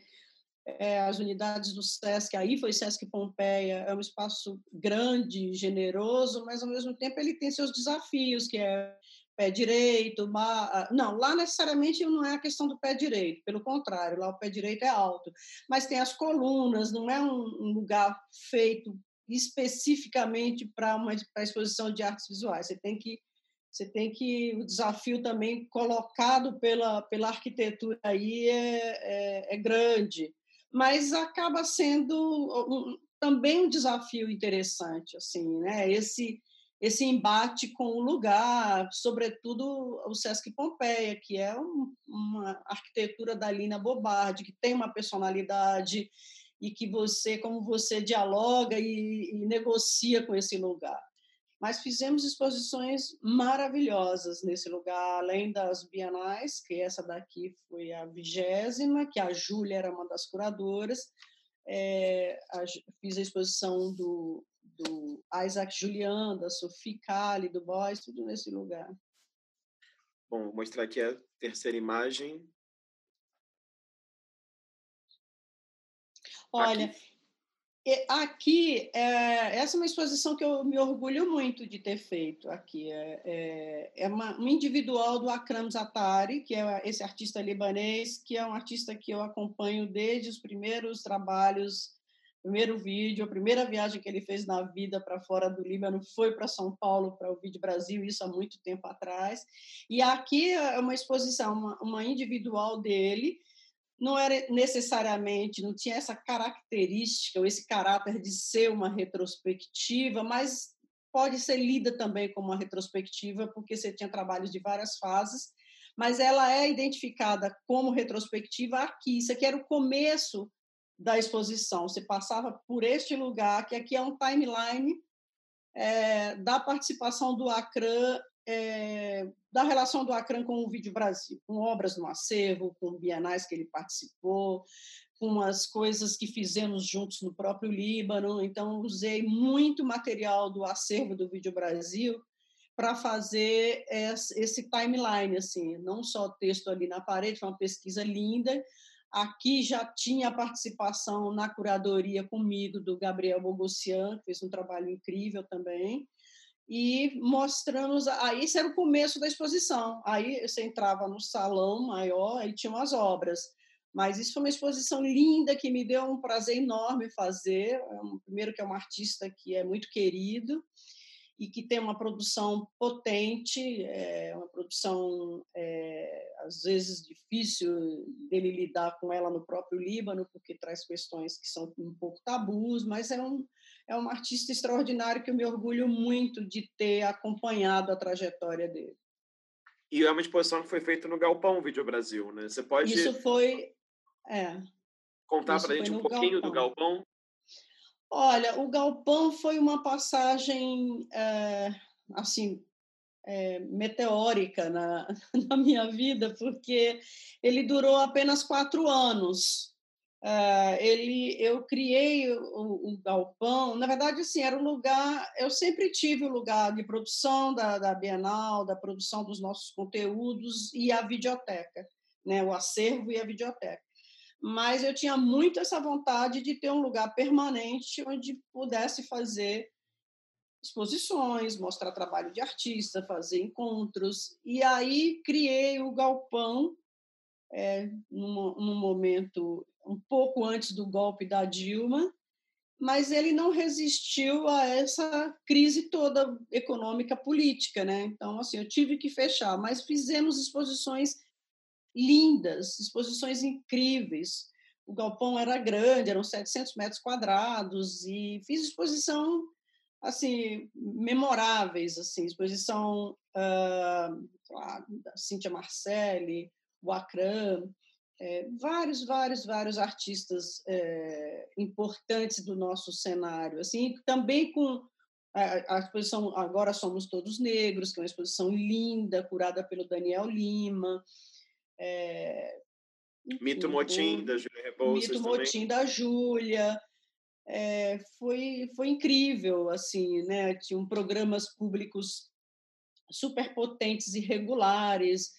é, as unidades do SESC, aí foi SESC Pompeia, é um espaço grande, generoso, mas, ao mesmo tempo, ele tem seus desafios, que é pé direito, não, lá necessariamente não é a questão do pé direito, pelo contrário, lá o pé direito é alto, mas tem as colunas, não é um lugar feito especificamente para uma pra exposição de artes visuais. Você tem que você tem que o desafio também colocado pela pela arquitetura aí é, é, é grande, mas acaba sendo um, também um desafio interessante assim, né? Esse esse embate com o lugar, sobretudo o Sesc Pompeia, que é um, uma arquitetura da Lina Bobardi, que tem uma personalidade e que você, como você dialoga e, e negocia com esse lugar. Mas fizemos exposições maravilhosas nesse lugar, além das bienais, que essa daqui foi a vigésima, que a Júlia era uma das curadoras. É, a, fiz a exposição do, do Isaac Julian, da Sophie Kali, do Boys, tudo nesse lugar. Bom, vou mostrar aqui a terceira imagem. Olha, aqui, aqui é, essa é uma exposição que eu me orgulho muito de ter feito aqui. É, é, é uma, um individual do Akram Zatari, que é esse artista libanês, que é um artista que eu acompanho desde os primeiros trabalhos primeiro vídeo, a primeira viagem que ele fez na vida para fora do Líbano foi para São Paulo para o Vídeo Brasil, isso há muito tempo atrás. E aqui é uma exposição, uma, uma individual dele, não era necessariamente, não tinha essa característica ou esse caráter de ser uma retrospectiva, mas pode ser lida também como uma retrospectiva, porque você tinha trabalhos de várias fases, mas ela é identificada como retrospectiva aqui. Isso aqui era o começo da exposição. Você passava por este lugar, que aqui é um timeline é, da participação do Acran é, da relação do Acran com o Vídeo Brasil, com obras no acervo, com bienais que ele participou, com as coisas que fizemos juntos no próprio Líbano. Então, usei muito material do acervo do Vídeo Brasil para fazer esse timeline, assim, não só texto ali na parede, foi uma pesquisa linda. Aqui já tinha participação na curadoria comigo do Gabriel Bogossian, que fez um trabalho incrível também e mostramos. Aí esse era o começo da exposição. Aí você entrava no salão maior e tinham as obras. Mas isso foi uma exposição linda que me deu um prazer enorme fazer. Primeiro que é um artista que é muito querido e que tem uma produção potente, é uma produção é, às vezes difícil dele lidar com ela no próprio Líbano, porque traz questões que são um pouco tabus, mas é um, é um artista extraordinário que eu me orgulho muito de ter acompanhado a trajetória dele. E é uma exposição que foi feita no Galpão Vídeo Brasil, né? Você pode Isso foi é. Contar para a gente um pouquinho Galpão. do Galpão? Olha, o Galpão foi uma passagem é, assim é, meteórica na, na minha vida, porque ele durou apenas quatro anos. Uh, ele, eu criei o, o, galpão. Na verdade, assim, era um lugar. Eu sempre tive o lugar de produção da, da Bienal, da produção dos nossos conteúdos e a videoteca, né, o acervo e a videoteca. Mas eu tinha muito essa vontade de ter um lugar permanente onde pudesse fazer exposições, mostrar trabalho de artista, fazer encontros. E aí criei o Galpão, é, num, num momento um pouco antes do golpe da Dilma, mas ele não resistiu a essa crise toda econômica política, né? Então, assim, eu tive que fechar, mas fizemos exposições lindas, exposições incríveis. O galpão era grande, eram 700 metros quadrados e fiz exposição assim memoráveis, assim, exposição uh, da Cíntia Marcelli, o Acram, é, vários, vários, vários artistas é, importantes do nosso cenário, assim, também com a, a, exposição Agora Somos Todos Negros, que é uma exposição linda, curada pelo Daniel Lima, é, Mito Motim, da Júlia Rebouças Mito Motim, da Júlia. É, foi, foi incrível, assim, né? Tinham programas públicos super potentes e regulares,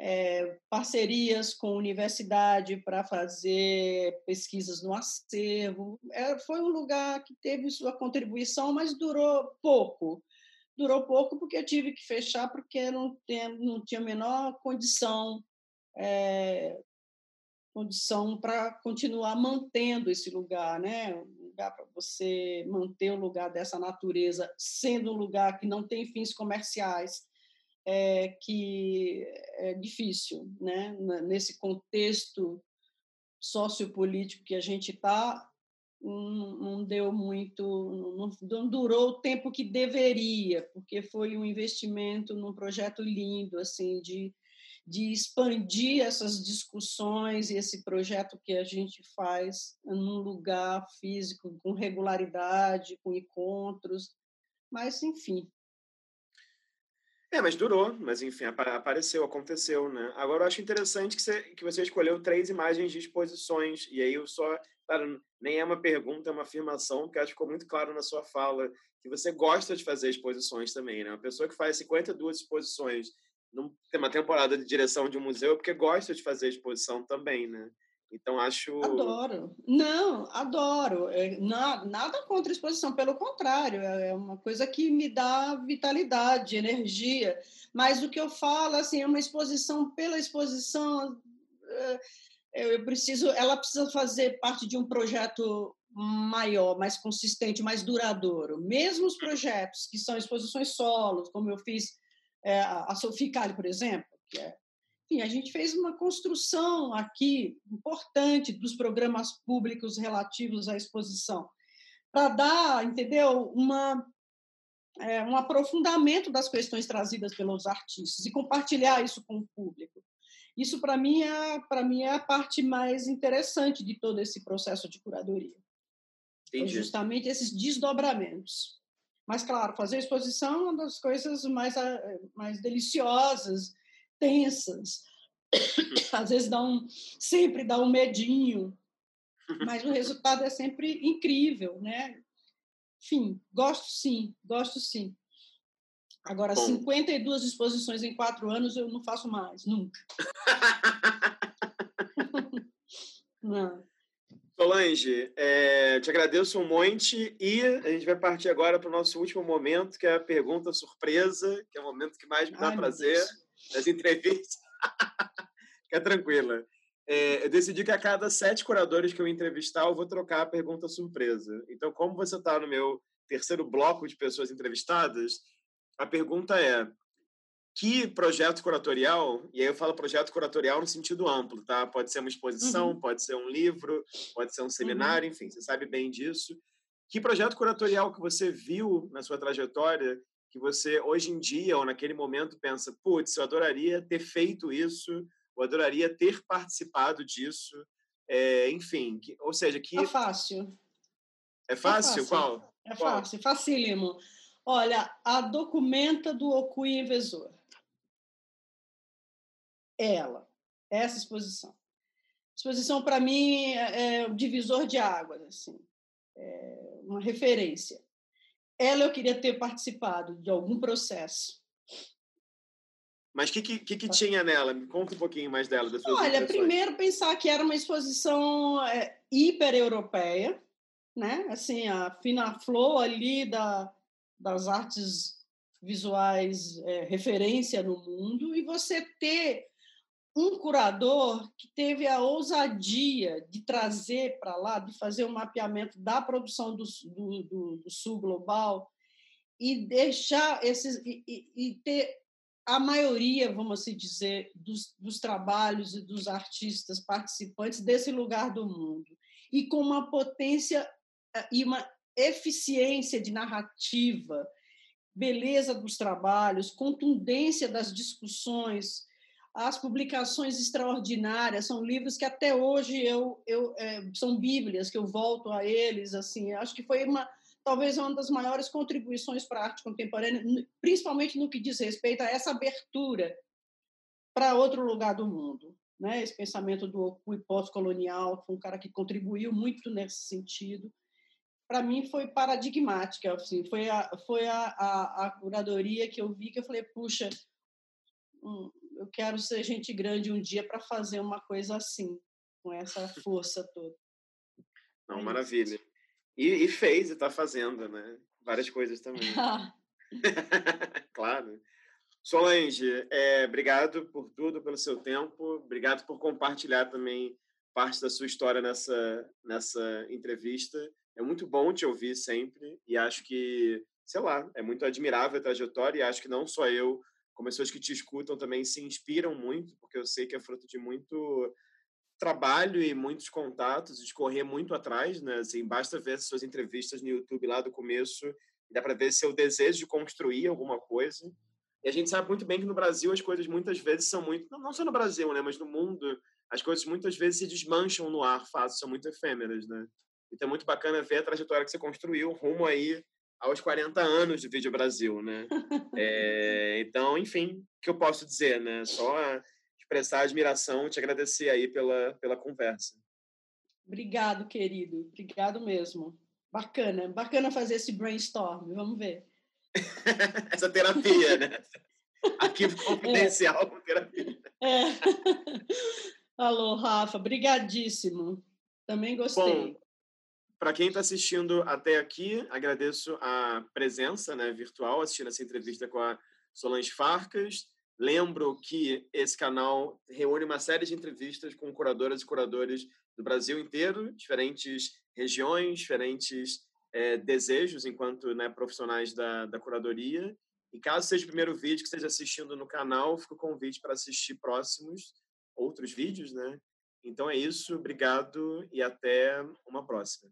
é, parcerias com universidade para fazer pesquisas no acervo. É, foi um lugar que teve sua contribuição, mas durou pouco. Durou pouco porque eu tive que fechar, porque não, tem, não tinha a menor condição é, condição para continuar mantendo esse lugar, né? Um lugar para você manter um lugar dessa natureza, sendo um lugar que não tem fins comerciais, é, que é difícil, né? Nesse contexto sociopolítico que a gente está, não, não deu muito, não, durou o tempo que deveria, porque foi um investimento num projeto lindo, assim, de de expandir essas discussões e esse projeto que a gente faz num lugar físico, com regularidade, com encontros, mas enfim. É, mas durou, mas enfim, apareceu, aconteceu, né? Agora eu acho interessante que você, que você escolheu três imagens de exposições, e aí eu só, claro, nem é uma pergunta, é uma afirmação, porque acho que ficou muito claro na sua fala que você gosta de fazer exposições também, né? Uma pessoa que faz 52 exposições não tem uma temporada de direção de um museu porque gosta de fazer exposição também, né? Então acho. Adoro. Não, adoro. É, nada, nada contra a exposição, pelo contrário, é, é uma coisa que me dá vitalidade, energia. Mas o que eu falo, assim, é uma exposição pela exposição. É, eu preciso, ela precisa fazer parte de um projeto maior, mais consistente, mais duradouro. Mesmo os projetos que são exposições solos, como eu fiz é, a Sophie por exemplo, que é, enfim, a gente fez uma construção aqui importante dos programas públicos relativos à exposição, para dar, entendeu, uma, é, um aprofundamento das questões trazidas pelos artistas e compartilhar isso com o público. Isso, para mim, é, para mim, é a parte mais interessante de todo esse processo de curadoria. É justamente esses desdobramentos. Mas, claro, fazer exposição é uma das coisas mais, eh, mais deliciosas, tensas. Às vezes dá um, sempre dá um medinho, mas o resultado é sempre incrível, né? Enfim, gosto sim, gosto sim. Agora, Bom. 52 exposições em quatro anos eu não faço mais, nunca. não. Solange, é, te agradeço um monte e a gente vai partir agora para o nosso último momento, que é a pergunta surpresa, que é o momento que mais me dá Ai, prazer das entrevistas. Fica tranquila. É, eu decidi que a cada sete curadores que eu entrevistar, eu vou trocar a pergunta surpresa. Então, como você está no meu terceiro bloco de pessoas entrevistadas, a pergunta é: que projeto curatorial, e aí eu falo projeto curatorial no sentido amplo, tá? Pode ser uma exposição, uhum. pode ser um livro, pode ser um seminário, uhum. enfim, você sabe bem disso. Que projeto curatorial que você viu na sua trajetória que você hoje em dia ou naquele momento pensa, putz, eu adoraria ter feito isso, eu adoraria ter participado disso, é, enfim, que, ou seja, que é fácil. É fácil? É fácil. Qual? É fácil, Qual? facílimo. Olha, a documenta do Okui Invesor ela, essa exposição. Exposição, para mim, é, é o divisor de águas, assim, é uma referência. Ela eu queria ter participado de algum processo. Mas o que, que, que, tinha nela? Me conta um pouquinho mais dela. Olha, primeiro pensar que era uma exposição é, hiper-europeia, né? Assim, a fina flor ali da, das artes visuais é, referência no mundo e você ter um curador que teve a ousadia de trazer para lá, de fazer um mapeamento da produção do, do, do, do sul global e deixar esses e, e, ter a maioria, vamos assim dizer, dos, dos trabalhos e dos artistas participantes desse lugar do mundo e com uma potência eh, e uma eficiência de narrativa, beleza dos trabalhos, contundência das discussões, as publicações extraordinárias são livros que até hoje eu, eu é, são bíblias que eu volto a eles assim. Acho que foi uma talvez uma das maiores contribuições para a arte contemporânea principalmente no que diz respeito a essa abertura para outro lugar do mundo né? Esse pensamento do pós-colonial foi um cara que contribuiu muito nesse sentido. Para mim foi paradigmática assim. Foi a foi a, a, a curadoria que eu vi que eu falei puxa hum, eu quero ser gente grande um dia para fazer uma coisa assim, com essa força toda. Não, é maravilha. E, e, fez e está fazendo, né? Várias coisas também. claro. Solange, é, obrigado por tudo, pelo seu tempo. Obrigado por compartilhar também parte da sua história nessa, nessa entrevista. É muito bom te ouvir sempre e acho que, sei lá, é muito admirável a trajetória e acho que não só eu, como pessoas que te escutam também se inspiram muito, porque eu sei que é fruto de muito trabalho e muitos contatos, de correr muito atrás, né? Assim, basta ver suas entrevistas no YouTube lá do começo, dá para ver seu desejo de construir alguma coisa. E a gente sabe muito bem que no Brasil as coisas muitas vezes são muito, não só no Brasil, né, mas no mundo, as coisas muitas vezes se desmancham no ar fácil, são muito efêmeras, né? Então é muito bacana ver a trajetória que você construiu rumo aí aos 40 anos do Vídeo Brasil, né? É, então, enfim, o que eu posso dizer, né? Só expressar admiração e te agradecer aí pela, pela conversa. Obrigado, querido. Obrigado mesmo. Bacana, bacana fazer esse brainstorm. Vamos ver. Essa terapia, né? Arquivo é. confidencial é. terapia. É. Alô, Rafa, brigadíssimo. Também gostei. Bom, para quem está assistindo até aqui, agradeço a presença né, virtual, assistindo essa entrevista com a Solange Farcas. Lembro que esse canal reúne uma série de entrevistas com curadoras e curadores do Brasil inteiro, diferentes regiões, diferentes é, desejos enquanto né, profissionais da, da curadoria. E caso seja o primeiro vídeo que esteja assistindo no canal, fica o convite para assistir próximos outros vídeos, né? Então é isso, obrigado e até uma próxima.